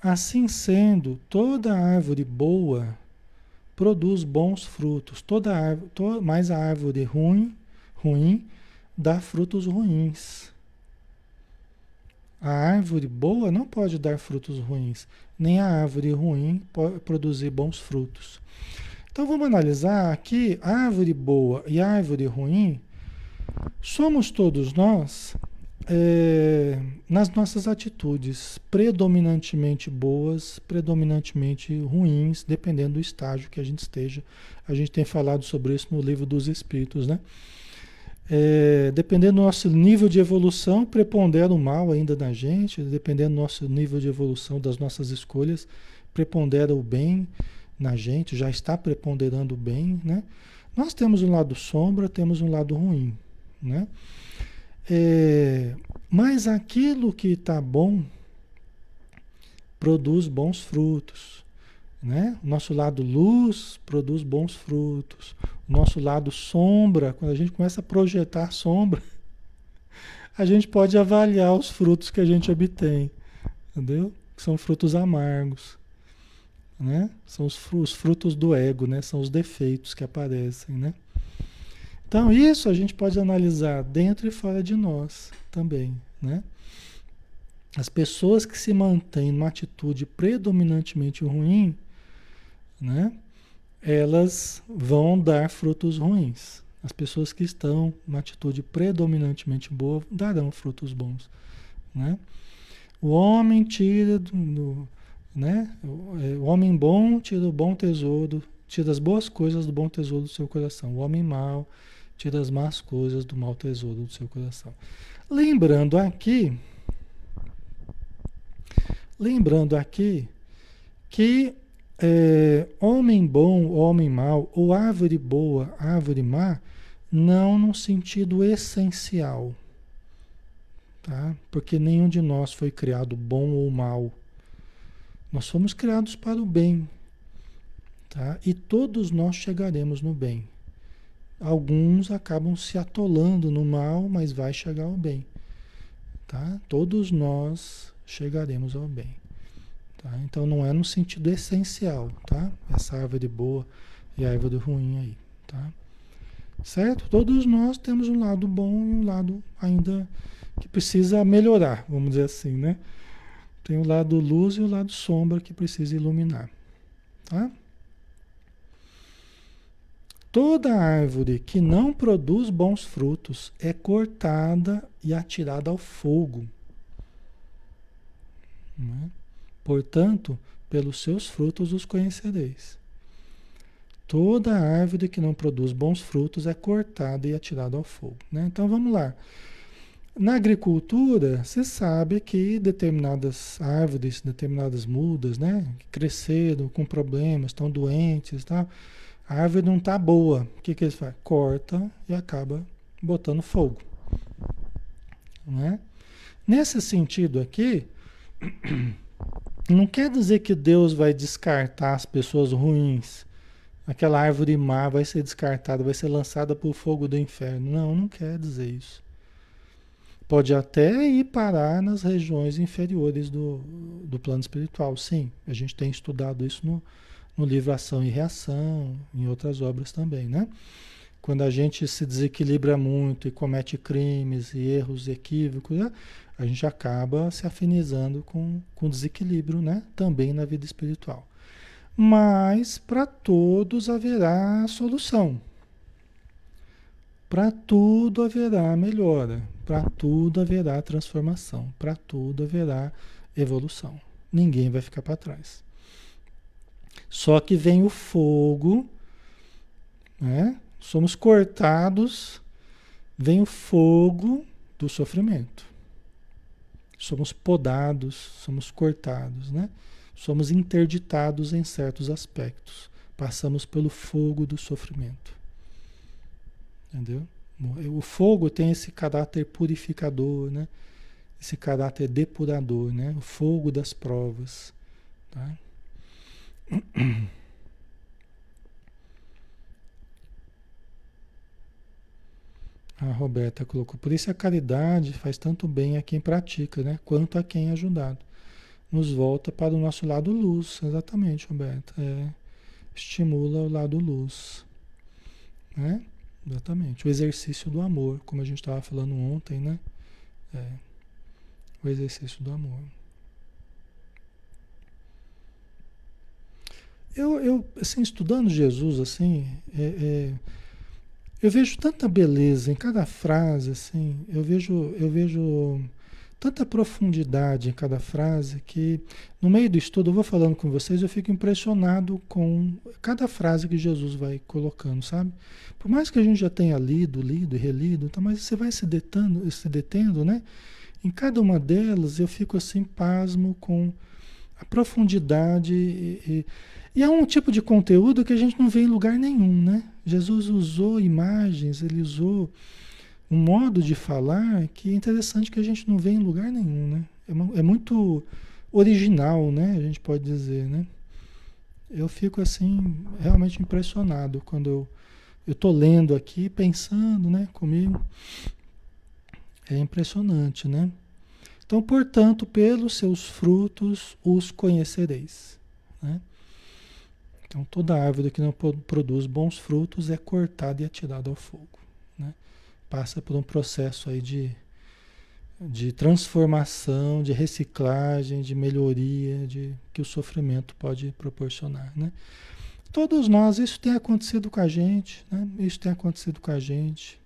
Assim sendo, toda árvore boa produz bons frutos. Toda árvore, to, mais a árvore ruim, ruim dá frutos ruins. A árvore boa não pode dar frutos ruins, nem a árvore ruim pode produzir bons frutos. Então vamos analisar aqui árvore boa e árvore ruim. Somos todos nós é, nas nossas atitudes, predominantemente boas, predominantemente ruins, dependendo do estágio que a gente esteja. A gente tem falado sobre isso no livro dos Espíritos, né? É, dependendo do nosso nível de evolução, prepondera o mal ainda na gente, dependendo do nosso nível de evolução das nossas escolhas, prepondera o bem na gente, já está preponderando o bem, né? Nós temos um lado sombra, temos um lado ruim, né? É, mas aquilo que está bom produz bons frutos, Né? O nosso lado luz produz bons frutos. O nosso lado sombra, quando a gente começa a projetar sombra, a gente pode avaliar os frutos que a gente obtém. Entendeu? São frutos amargos. Né? São os frutos do ego, né? São os defeitos que aparecem, né? Então, isso a gente pode analisar dentro e fora de nós também, né? As pessoas que se mantêm numa atitude predominantemente ruim, né? Elas vão dar frutos ruins. As pessoas que estão numa atitude predominantemente boa darão frutos bons, né? O homem tira do, do né? O, é, homem bom tira o bom tesouro, tira as boas coisas do bom tesouro do seu coração. O homem mau tira as más coisas do mau tesouro do seu coração. Lembrando aqui, lembrando aqui que é, homem bom, homem mau, ou árvore boa, árvore má, não no sentido essencial, tá? Porque nenhum de nós foi criado bom ou mal. Nós fomos criados para o bem, tá? E todos nós chegaremos no bem. Alguns acabam se atolando no mal, mas vai chegar ao bem, tá? Todos nós chegaremos ao bem. Tá? Então não é no sentido essencial, tá? Essa árvore boa e a árvore ruim aí, tá? Certo? Todos nós temos um lado bom e um lado ainda que precisa melhorar, vamos dizer assim, né? Tem o lado luz e o lado sombra que precisa iluminar, tá? Toda árvore que não produz bons frutos é cortada e atirada ao fogo. Né? Portanto, pelos seus frutos os conhecereis. Toda árvore que não produz bons frutos é cortada e atirada ao fogo. Né? Então vamos lá. Na agricultura, se sabe que determinadas árvores, determinadas mudas, né, cresceram com problemas, estão doentes, tá? A árvore não está boa. O que, que eles fazem? Corta e acaba botando fogo. Né? Nesse sentido aqui, Não quer dizer que Deus vai descartar as pessoas ruins. Aquela árvore má vai ser descartada, vai ser lançada para o fogo do inferno. Não, não quer dizer isso. Pode até ir parar nas regiões inferiores do, do plano espiritual, sim. A gente tem estudado isso no, no livro Ação e Reação, em outras obras também, né? Quando a gente se desequilibra muito e comete crimes e erros equívocos, né? a gente acaba se afinizando com, com desequilíbrio, né? Também na vida espiritual. Mas para todos haverá solução. Para tudo haverá melhora, para tudo haverá transformação, para tudo haverá evolução. Ninguém vai ficar para trás. Só que vem o fogo, né? Somos cortados, vem o fogo do sofrimento. Somos podados, somos cortados, né? Somos interditados em certos aspectos. Passamos pelo fogo do sofrimento. Entendeu? O fogo tem esse caráter purificador, né? Esse caráter depurador, né? O fogo das provas, tá? A Roberta colocou. Por isso a caridade faz tanto bem a quem pratica, né? Quanto a quem é ajudado. Nos volta para o nosso lado luz, exatamente, Roberta. É, estimula o lado luz, né? Exatamente. O exercício do amor, como a gente estava falando ontem, né? É, o exercício do amor. Eu, eu assim, estudando Jesus, assim, é, é eu vejo tanta beleza em cada frase, assim, eu vejo, eu vejo tanta profundidade em cada frase que no meio do estudo eu vou falando com vocês, eu fico impressionado com cada frase que Jesus vai colocando, sabe? Por mais que a gente já tenha lido, lido e relido, tá, mas você vai se detendo, se detendo, né? Em cada uma delas eu fico assim pasmo com a profundidade e, e e é um tipo de conteúdo que a gente não vê em lugar nenhum, né? Jesus usou imagens, ele usou um modo de falar que é interessante que a gente não vê em lugar nenhum, né? É, é muito original, né? A gente pode dizer, né? eu fico assim realmente impressionado quando eu eu estou lendo aqui, pensando, né, comigo. É impressionante, né? Então, portanto, pelos seus frutos os conhecereis. Né? Então, toda árvore que não produz bons frutos é cortada e atirada ao fogo. Né? Passa por um processo aí de, de transformação, de reciclagem, de melhoria, de que o sofrimento pode proporcionar. Né? Todos nós, isso tem acontecido com a gente, né? isso tem acontecido com a gente.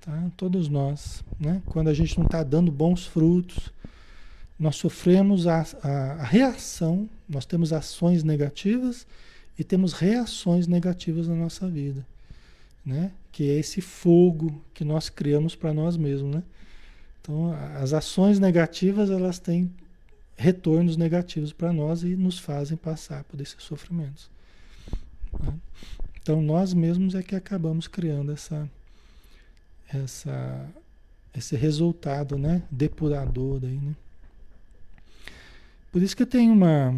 Tá? Todos nós, né? quando a gente não está dando bons frutos, nós sofremos a, a, a, reação, nós temos ações negativas e temos reações negativas na nossa vida, né? Que é esse fogo que nós criamos para nós mesmos, né? Então, as ações negativas, elas têm retornos negativos para nós e nos fazem passar por esses sofrimentos. Né? Então, nós mesmos é que acabamos criando essa, essa, esse resultado, né? Depurador aí, né? Por isso que tem uma,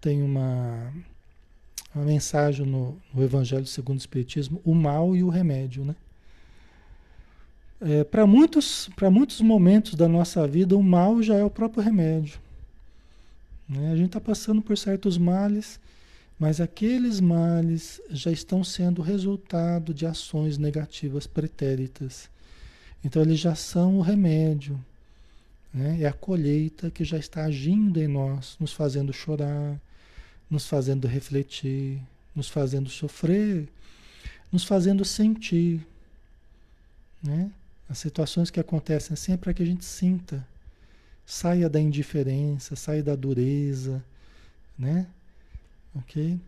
tem uma, uma mensagem no, no Evangelho segundo o Espiritismo, o mal e o remédio, né? É, para muitos, muitos momentos da nossa vida, o mal já é o próprio remédio. Né? A gente está passando por certos males, mas aqueles males já estão sendo resultado de ações negativas pretéritas. Então, eles já são o remédio. Né? É a colheita que já está agindo em nós, nos fazendo chorar, nos fazendo refletir, nos fazendo sofrer, nos fazendo sentir. Né? As situações que acontecem assim é para que a gente sinta, saia da indiferença, saia da dureza, né? Ok?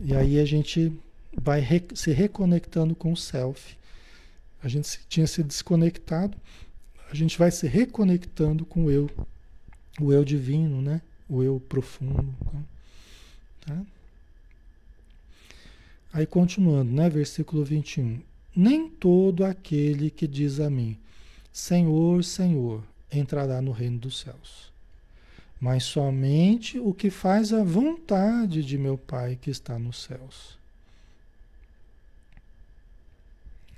E aí a gente vai se reconectando com o self. A gente tinha se desconectado a gente vai se reconectando com o eu, o eu divino, né? O eu profundo. Tá? tá? Aí continuando, né? Versículo 21. Nem todo aquele que diz a mim, Senhor, Senhor, entrará no reino dos céus, mas somente o que faz a vontade de meu Pai que está nos céus.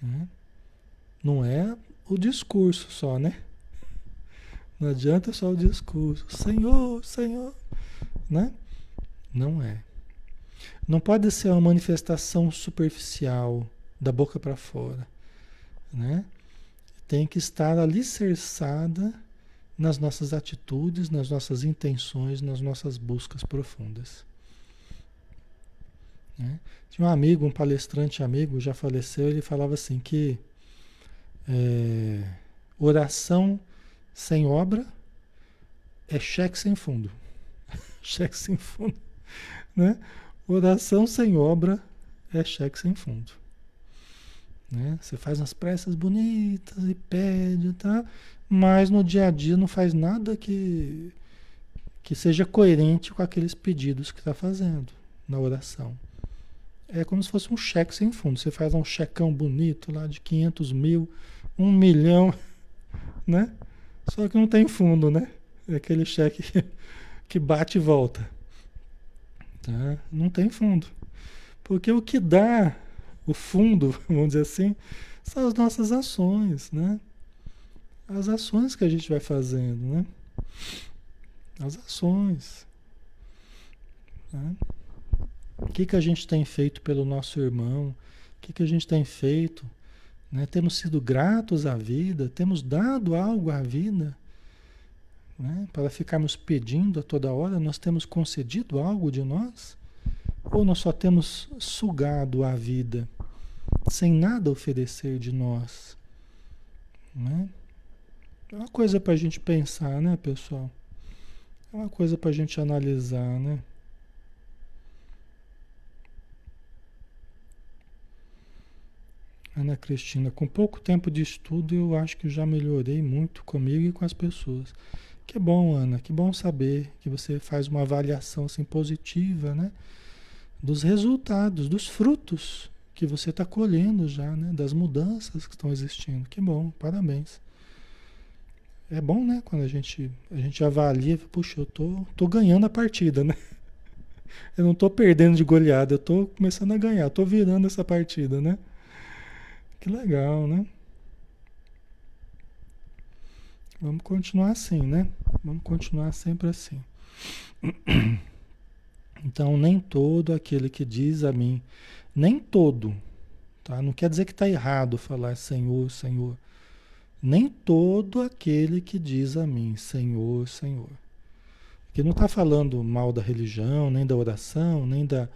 Né? Não é o discurso só, né? Não adianta só o discurso. Senhor, Senhor, né? Não é. Não pode ser uma manifestação superficial da boca para fora, né? Tem que estar alicerçada nas nossas atitudes, nas nossas intenções, nas nossas buscas profundas. Né? Tinha um amigo, um palestrante amigo, já faleceu, ele falava assim que é, oração sem obra é cheque sem fundo. cheque sem fundo. Né? Oração sem obra é cheque sem fundo. Né? Você faz umas preces bonitas e pede, tá? mas no dia a dia não faz nada que, que seja coerente com aqueles pedidos que está fazendo na oração. É como se fosse um cheque sem fundo. Você faz um checão bonito lá de 500 mil, um milhão, né? Só que não tem fundo, né? É aquele cheque que bate e volta. Tá? Não tem fundo. Porque o que dá o fundo, vamos dizer assim, são as nossas ações, né? As ações que a gente vai fazendo, né? As ações. Né? O que, que a gente tem feito pelo nosso irmão? O que, que a gente tem feito né? Temos sido gratos à vida, temos dado algo à vida. Né? Para ficarmos pedindo a toda hora, nós temos concedido algo de nós? Ou nós só temos sugado a vida, sem nada oferecer de nós? Né? É uma coisa para a gente pensar, né, pessoal? É uma coisa para a gente analisar, né? Ana Cristina, com pouco tempo de estudo, eu acho que já melhorei muito comigo e com as pessoas. Que bom, Ana, que bom saber que você faz uma avaliação assim positiva, né? Dos resultados, dos frutos que você está colhendo já, né? Das mudanças que estão existindo. Que bom, parabéns. É bom, né? Quando a gente, a gente avalia, puxa, eu tô, tô ganhando a partida, né? Eu não estou perdendo de goleada, eu estou começando a ganhar, estou virando essa partida, né? Que legal, né? Vamos continuar assim, né? Vamos continuar sempre assim. Então, nem todo aquele que diz a mim, nem todo, tá? Não quer dizer que está errado falar Senhor, Senhor. Nem todo aquele que diz a mim, Senhor, Senhor. Que não está falando mal da religião, nem da oração, nem da,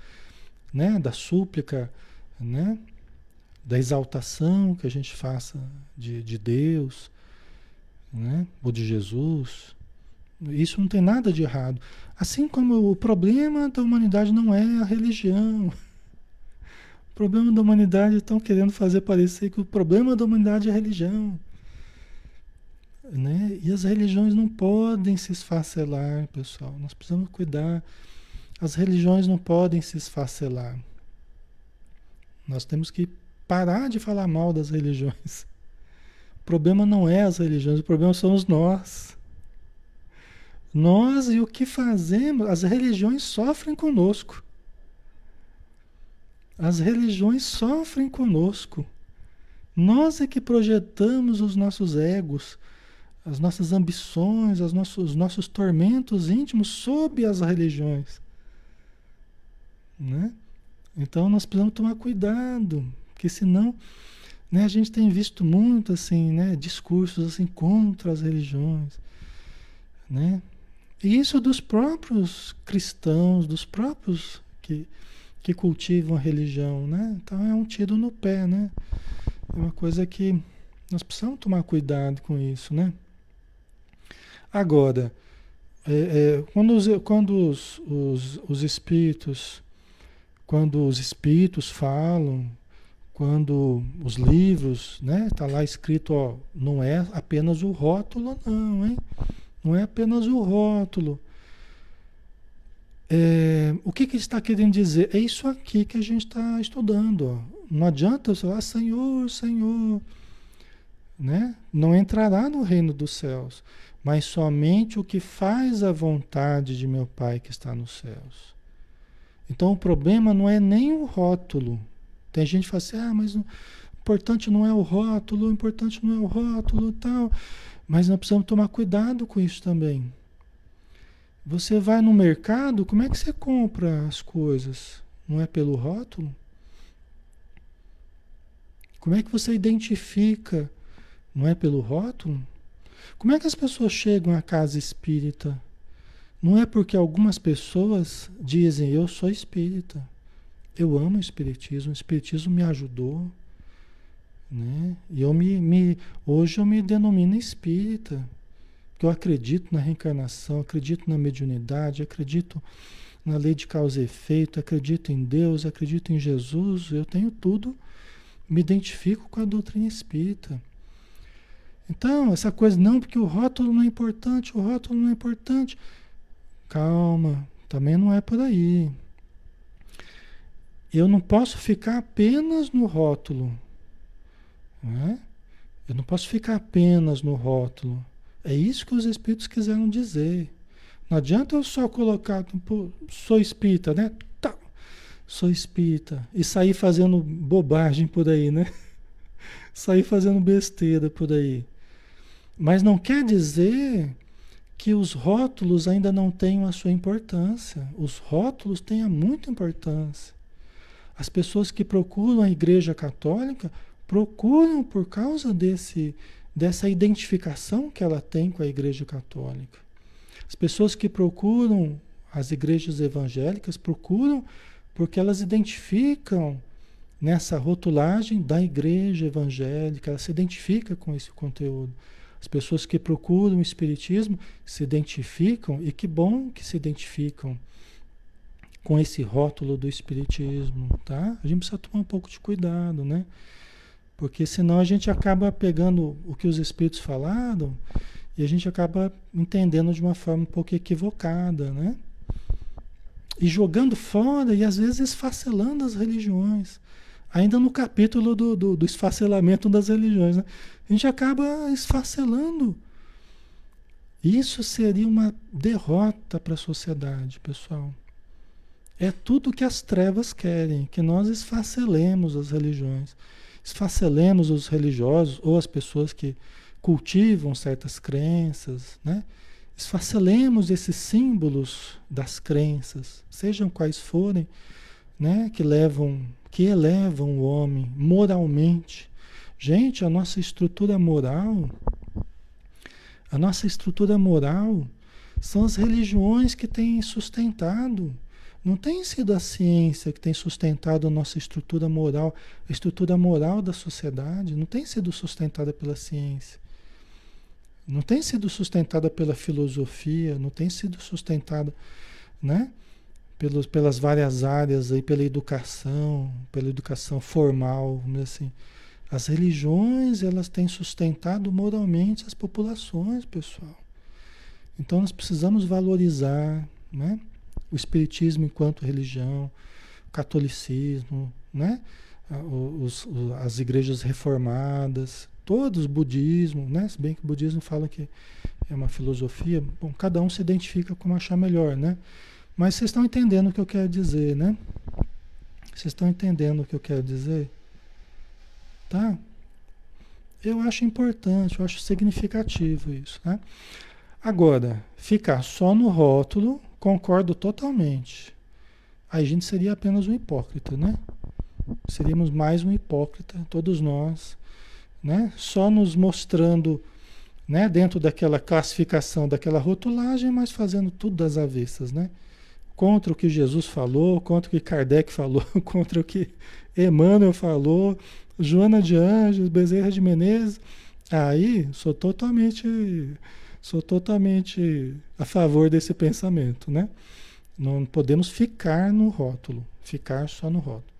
né, da súplica, né, da exaltação que a gente faça de, de Deus, né, ou de Jesus. Isso não tem nada de errado. Assim como o problema da humanidade não é a religião. O problema da humanidade estão querendo fazer parecer que o problema da humanidade é a religião. Né? E as religiões não podem se esfacelar, pessoal. Nós precisamos cuidar. As religiões não podem se esfacelar. Nós temos que parar de falar mal das religiões. O problema não é as religiões, o problema somos nós. Nós e o que fazemos, as religiões sofrem conosco. As religiões sofrem conosco. Nós é que projetamos os nossos egos, as nossas ambições, os nossos, os nossos tormentos íntimos sob as religiões. Né? Então nós precisamos tomar cuidado, porque senão né, a gente tem visto muito assim, né, discursos assim contra as religiões. Né? E isso dos próprios cristãos, dos próprios que, que cultivam a religião. Né? Então é um tiro no pé. Né? É uma coisa que nós precisamos tomar cuidado com isso. Né? Agora, é, é, quando, os, quando os, os, os espíritos, quando os espíritos falam, quando os livros, né, tá lá escrito, ó, não é apenas o rótulo, não, hein? Não é apenas o rótulo. É, o que, que está querendo dizer? É isso aqui que a gente está estudando. Ó. Não adianta você falar, Senhor, Senhor. Né? Não entrará no reino dos céus mas somente o que faz a vontade de meu Pai que está nos céus. Então o problema não é nem o rótulo. Tem gente que fala assim, ah, mas o importante não é o rótulo, o importante não é o rótulo tal. Mas nós precisamos tomar cuidado com isso também. Você vai no mercado, como é que você compra as coisas? Não é pelo rótulo? Como é que você identifica? Não é pelo rótulo? Como é que as pessoas chegam à casa espírita? Não é porque algumas pessoas dizem eu sou espírita, eu amo o espiritismo, o espiritismo me ajudou, né? E eu me, me hoje eu me denomino espírita, eu acredito na reencarnação, acredito na mediunidade, acredito na lei de causa e efeito, acredito em Deus, acredito em Jesus, eu tenho tudo, me identifico com a doutrina espírita. Então, essa coisa, não, porque o rótulo não é importante, o rótulo não é importante. Calma, também não é por aí. Eu não posso ficar apenas no rótulo. Né? Eu não posso ficar apenas no rótulo. É isso que os espíritos quiseram dizer. Não adianta eu só colocar, sou espírita, né? Tá, sou espírita. E sair fazendo bobagem por aí, né? sair fazendo besteira por aí. Mas não quer dizer que os rótulos ainda não tenham a sua importância. Os rótulos têm muita importância. As pessoas que procuram a Igreja Católica procuram por causa desse, dessa identificação que ela tem com a Igreja Católica. As pessoas que procuram as igrejas evangélicas procuram porque elas identificam nessa rotulagem da igreja evangélica, ela se identifica com esse conteúdo. As pessoas que procuram o Espiritismo se identificam, e que bom que se identificam com esse rótulo do Espiritismo, tá? A gente precisa tomar um pouco de cuidado, né? Porque senão a gente acaba pegando o que os Espíritos falaram e a gente acaba entendendo de uma forma um pouco equivocada, né? E jogando fora e às vezes esfacelando as religiões. Ainda no capítulo do, do, do esfacelamento das religiões, né? a gente acaba esfacelando. Isso seria uma derrota para a sociedade, pessoal. É tudo que as trevas querem, que nós esfacelemos as religiões, esfacelemos os religiosos ou as pessoas que cultivam certas crenças, né? Esfacelemos esses símbolos das crenças, sejam quais forem, né, que levam, que elevam o homem moralmente. Gente, a nossa estrutura moral, a nossa estrutura moral são as religiões que têm sustentado. Não tem sido a ciência que tem sustentado a nossa estrutura moral, a estrutura moral da sociedade, não tem sido sustentada pela ciência. Não tem sido sustentada pela filosofia, não tem sido sustentada, né? Pelos, pelas várias áreas aí, pela educação, pela educação formal, assim. As religiões, elas têm sustentado moralmente as populações, pessoal. Então nós precisamos valorizar, né? O espiritismo enquanto religião, o catolicismo, né? Os, os, as igrejas reformadas, todos, budismo, né? Se bem que o budismo fala que é uma filosofia, bom, cada um se identifica como achar melhor, né? Mas vocês estão entendendo o que eu quero dizer, né? Vocês estão entendendo o que eu quero dizer? Tá? Eu acho importante, eu acho significativo isso, né? Agora, ficar só no rótulo, concordo totalmente. A gente seria apenas um hipócrita, né? Seríamos mais um hipócrita, todos nós, né? Só nos mostrando, né, dentro daquela classificação, daquela rotulagem, mas fazendo tudo das avessas, né? Contra o que Jesus falou, contra o que Kardec falou, contra o que Emmanuel falou, Joana de Anjos, Bezerra de Menezes. Aí sou totalmente sou totalmente a favor desse pensamento, né? Não podemos ficar no rótulo, ficar só no rótulo.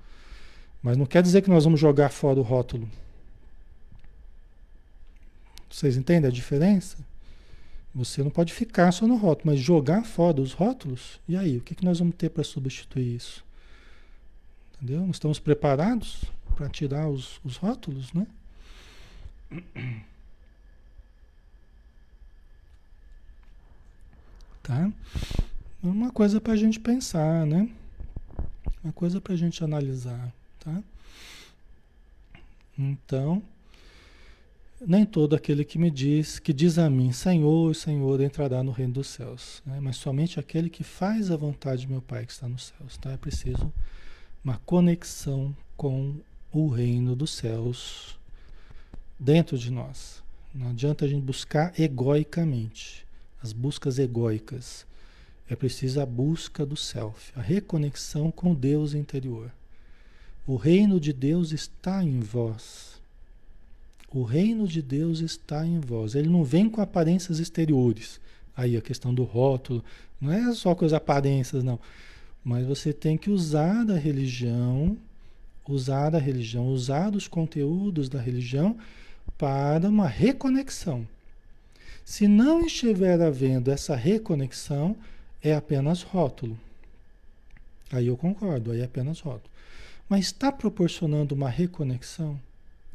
Mas não quer dizer que nós vamos jogar fora o rótulo. Vocês entendem a diferença? Você não pode ficar só no rótulo, mas jogar fora os rótulos, e aí? O que, que nós vamos ter para substituir isso? Entendeu? Nós estamos preparados para tirar os, os rótulos, né? Tá? Uma coisa para a gente pensar, né? Uma coisa para a gente analisar, tá? Então, nem todo aquele que me diz, que diz a mim, Senhor, Senhor, entrará no reino dos céus, né? mas somente aquele que faz a vontade de meu Pai que está nos céus, tá? É preciso uma conexão com o reino dos céus dentro de nós. Não adianta a gente buscar egoicamente as buscas egóicas. É preciso a busca do self, a reconexão com Deus interior. O reino de Deus está em vós. O reino de Deus está em vós. Ele não vem com aparências exteriores. Aí a questão do rótulo, não é só com as aparências, não. Mas você tem que usar da religião, usar a religião, usar os conteúdos da religião para uma reconexão. Se não estiver havendo essa reconexão, é apenas rótulo. Aí eu concordo, aí é apenas rótulo. Mas está proporcionando uma reconexão?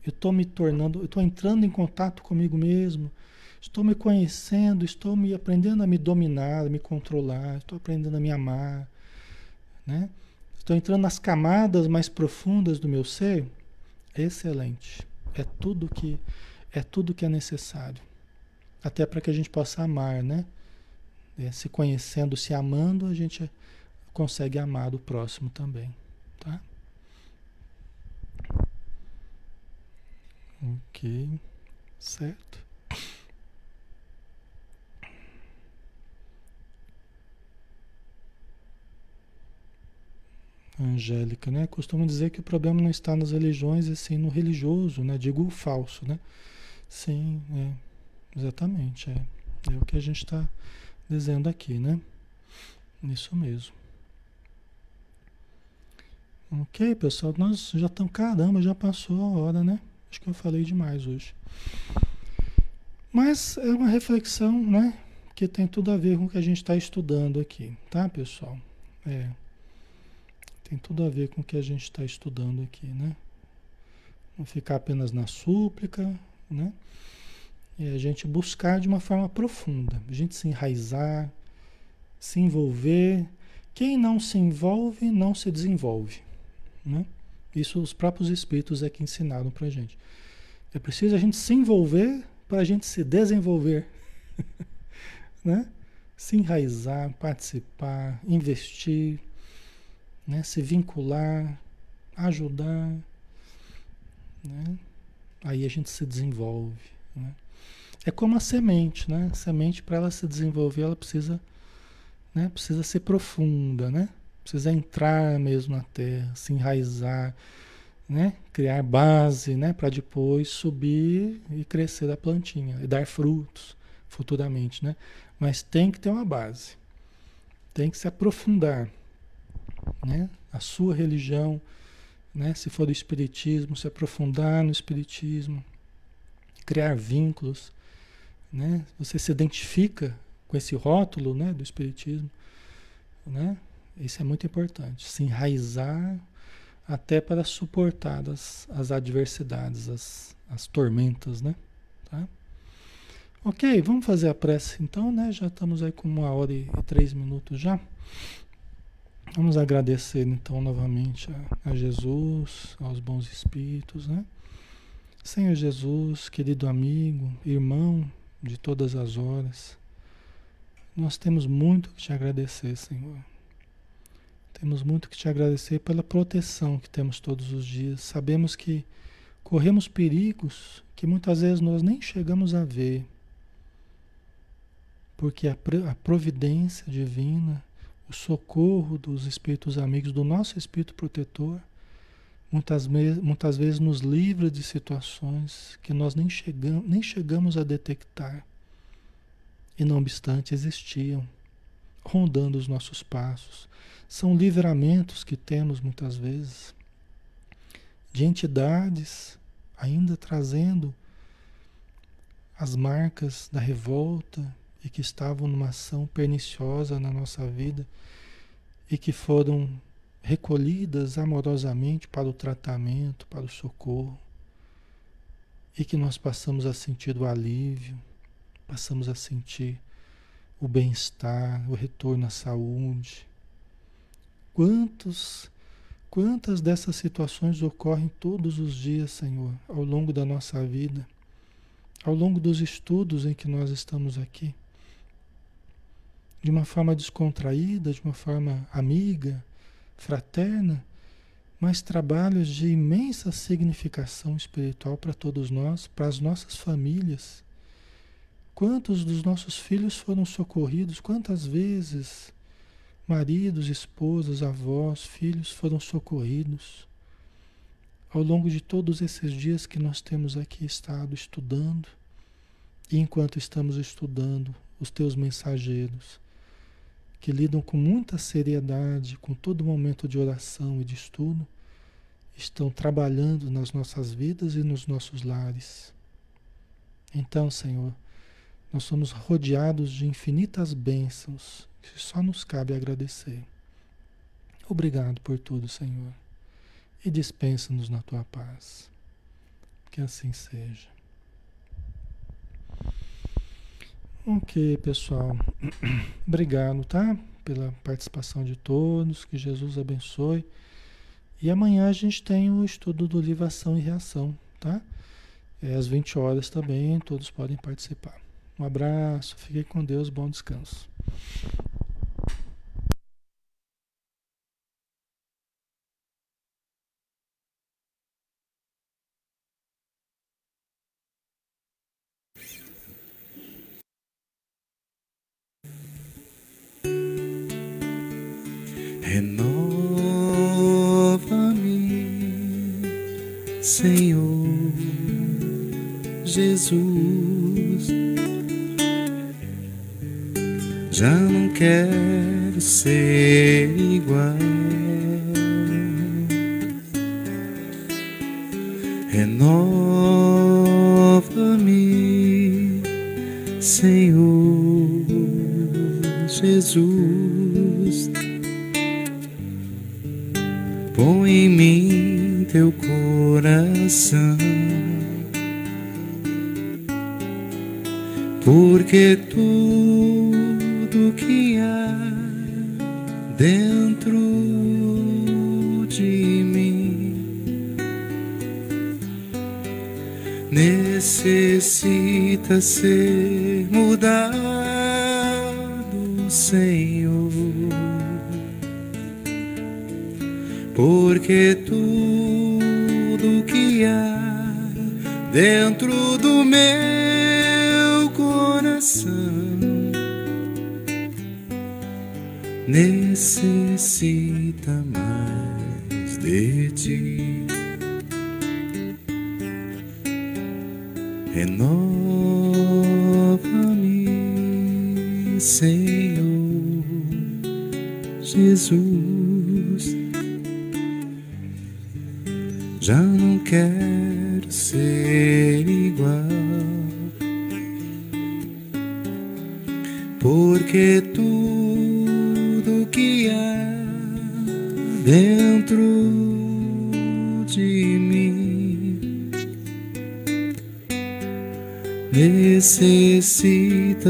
Eu estou me tornando, eu estou entrando em contato comigo mesmo, estou me conhecendo, estou me aprendendo a me dominar, a me controlar, estou aprendendo a me amar, né? Estou entrando nas camadas mais profundas do meu ser. Excelente. É tudo que é tudo que é necessário. Até para que a gente possa amar, né? É, se conhecendo, se amando, a gente consegue amar o próximo também, tá? Ok, certo. Angélica, né? Costumo dizer que o problema não está nas religiões, e sim no religioso, né? Digo o falso, né? Sim, é. Exatamente, é. É o que a gente está dizendo aqui, né? Isso mesmo. Ok, pessoal, nós já estamos, caramba, já passou a hora, né? Acho que eu falei demais hoje. Mas é uma reflexão, né? Que tem tudo a ver com o que a gente está estudando aqui, tá, pessoal? É. Tem tudo a ver com o que a gente está estudando aqui, né? Não ficar apenas na súplica, né? É a gente buscar de uma forma profunda, a gente se enraizar, se envolver Quem não se envolve, não se desenvolve. Né? Isso os próprios espíritos é que ensinaram para gente. É preciso a gente se envolver para a gente se desenvolver. né? Se enraizar, participar, investir, né? se vincular, ajudar. Né? Aí a gente se desenvolve. Né? É como a semente, né? A semente, para ela se desenvolver, ela precisa, né? precisa ser profunda, né? Precisa entrar mesmo na terra, se enraizar, né? Criar base, né? Para depois subir e crescer a plantinha e dar frutos futuramente, né? Mas tem que ter uma base, tem que se aprofundar, né? A sua religião, né? Se for do espiritismo, se aprofundar no espiritismo, criar vínculos, né? Você se identifica com esse rótulo, né? Do espiritismo, né? Isso é muito importante, se enraizar até para suportar as, as adversidades, as, as tormentas, né? Tá? Ok, vamos fazer a prece então, né? Já estamos aí com uma hora e, três minutos já. Vamos agradecer então novamente a, a, Jesus, aos bons espíritos, né? Senhor Jesus, querido amigo, irmão de todas as horas, nós temos muito que te agradecer, Senhor. Temos muito que te agradecer pela proteção que temos todos os dias. Sabemos que corremos perigos que muitas vezes nós nem chegamos a ver, porque a, providência divina o socorro dos espíritos amigos, do nosso espírito protetor, muitas, muitas vezes nos livra de situações que nós nem chegamos, nem chegamos a detectar. E não obstante existiam, rondando os nossos passos. São livramentos que temos muitas vezes de entidades ainda trazendo as marcas da revolta, e que estavam numa ação perniciosa na nossa vida e que foram recolhidas amorosamente para o tratamento, para o socorro, e que nós passamos a sentir o alívio, passamos a sentir o bem-estar, o retorno à saúde. Quantos, quantas dessas situações ocorrem todos os dias, Senhor, ao longo da nossa vida, ao longo dos estudos em que nós estamos aqui? de uma forma descontraída, de uma forma amiga, fraterna, mas trabalhos de imensa significação espiritual para todos nós, para as nossas famílias. Quantos dos nossos filhos foram socorridos? Quantas vezes maridos, esposas, avós, filhos foram socorridos? Ao longo de todos esses dias que nós temos aqui estado estudando, e enquanto estamos estudando, os teus mensageiros que lidam com muita seriedade, com todo momento de oração e de estudo, estão trabalhando nas nossas vidas e nos nossos lares. Então, Senhor, nós somos rodeados de infinitas bênçãos que só nos cabe agradecer. Obrigado por tudo, Senhor, e dispensa-nos na tua paz. Que assim seja. Ok, pessoal. Obrigado, tá? Pela participação de todos. Que Jesus abençoe. E amanhã a gente tem o estudo do livro Ação e Reação, tá? É às 20 horas também, todos podem participar. Um abraço, fiquem com Deus, bom descanso. Senhor, porque tudo que há dentro do meu coração necessita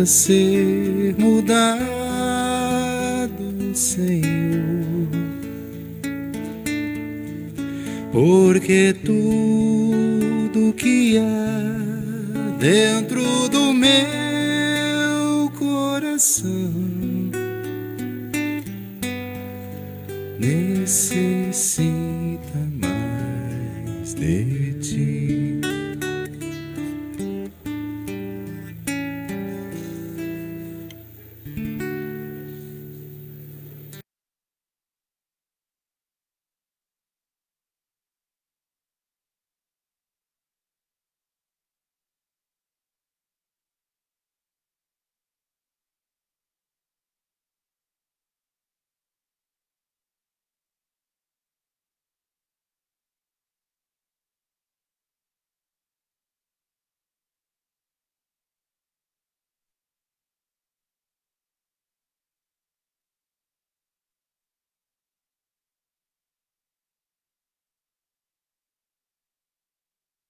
você.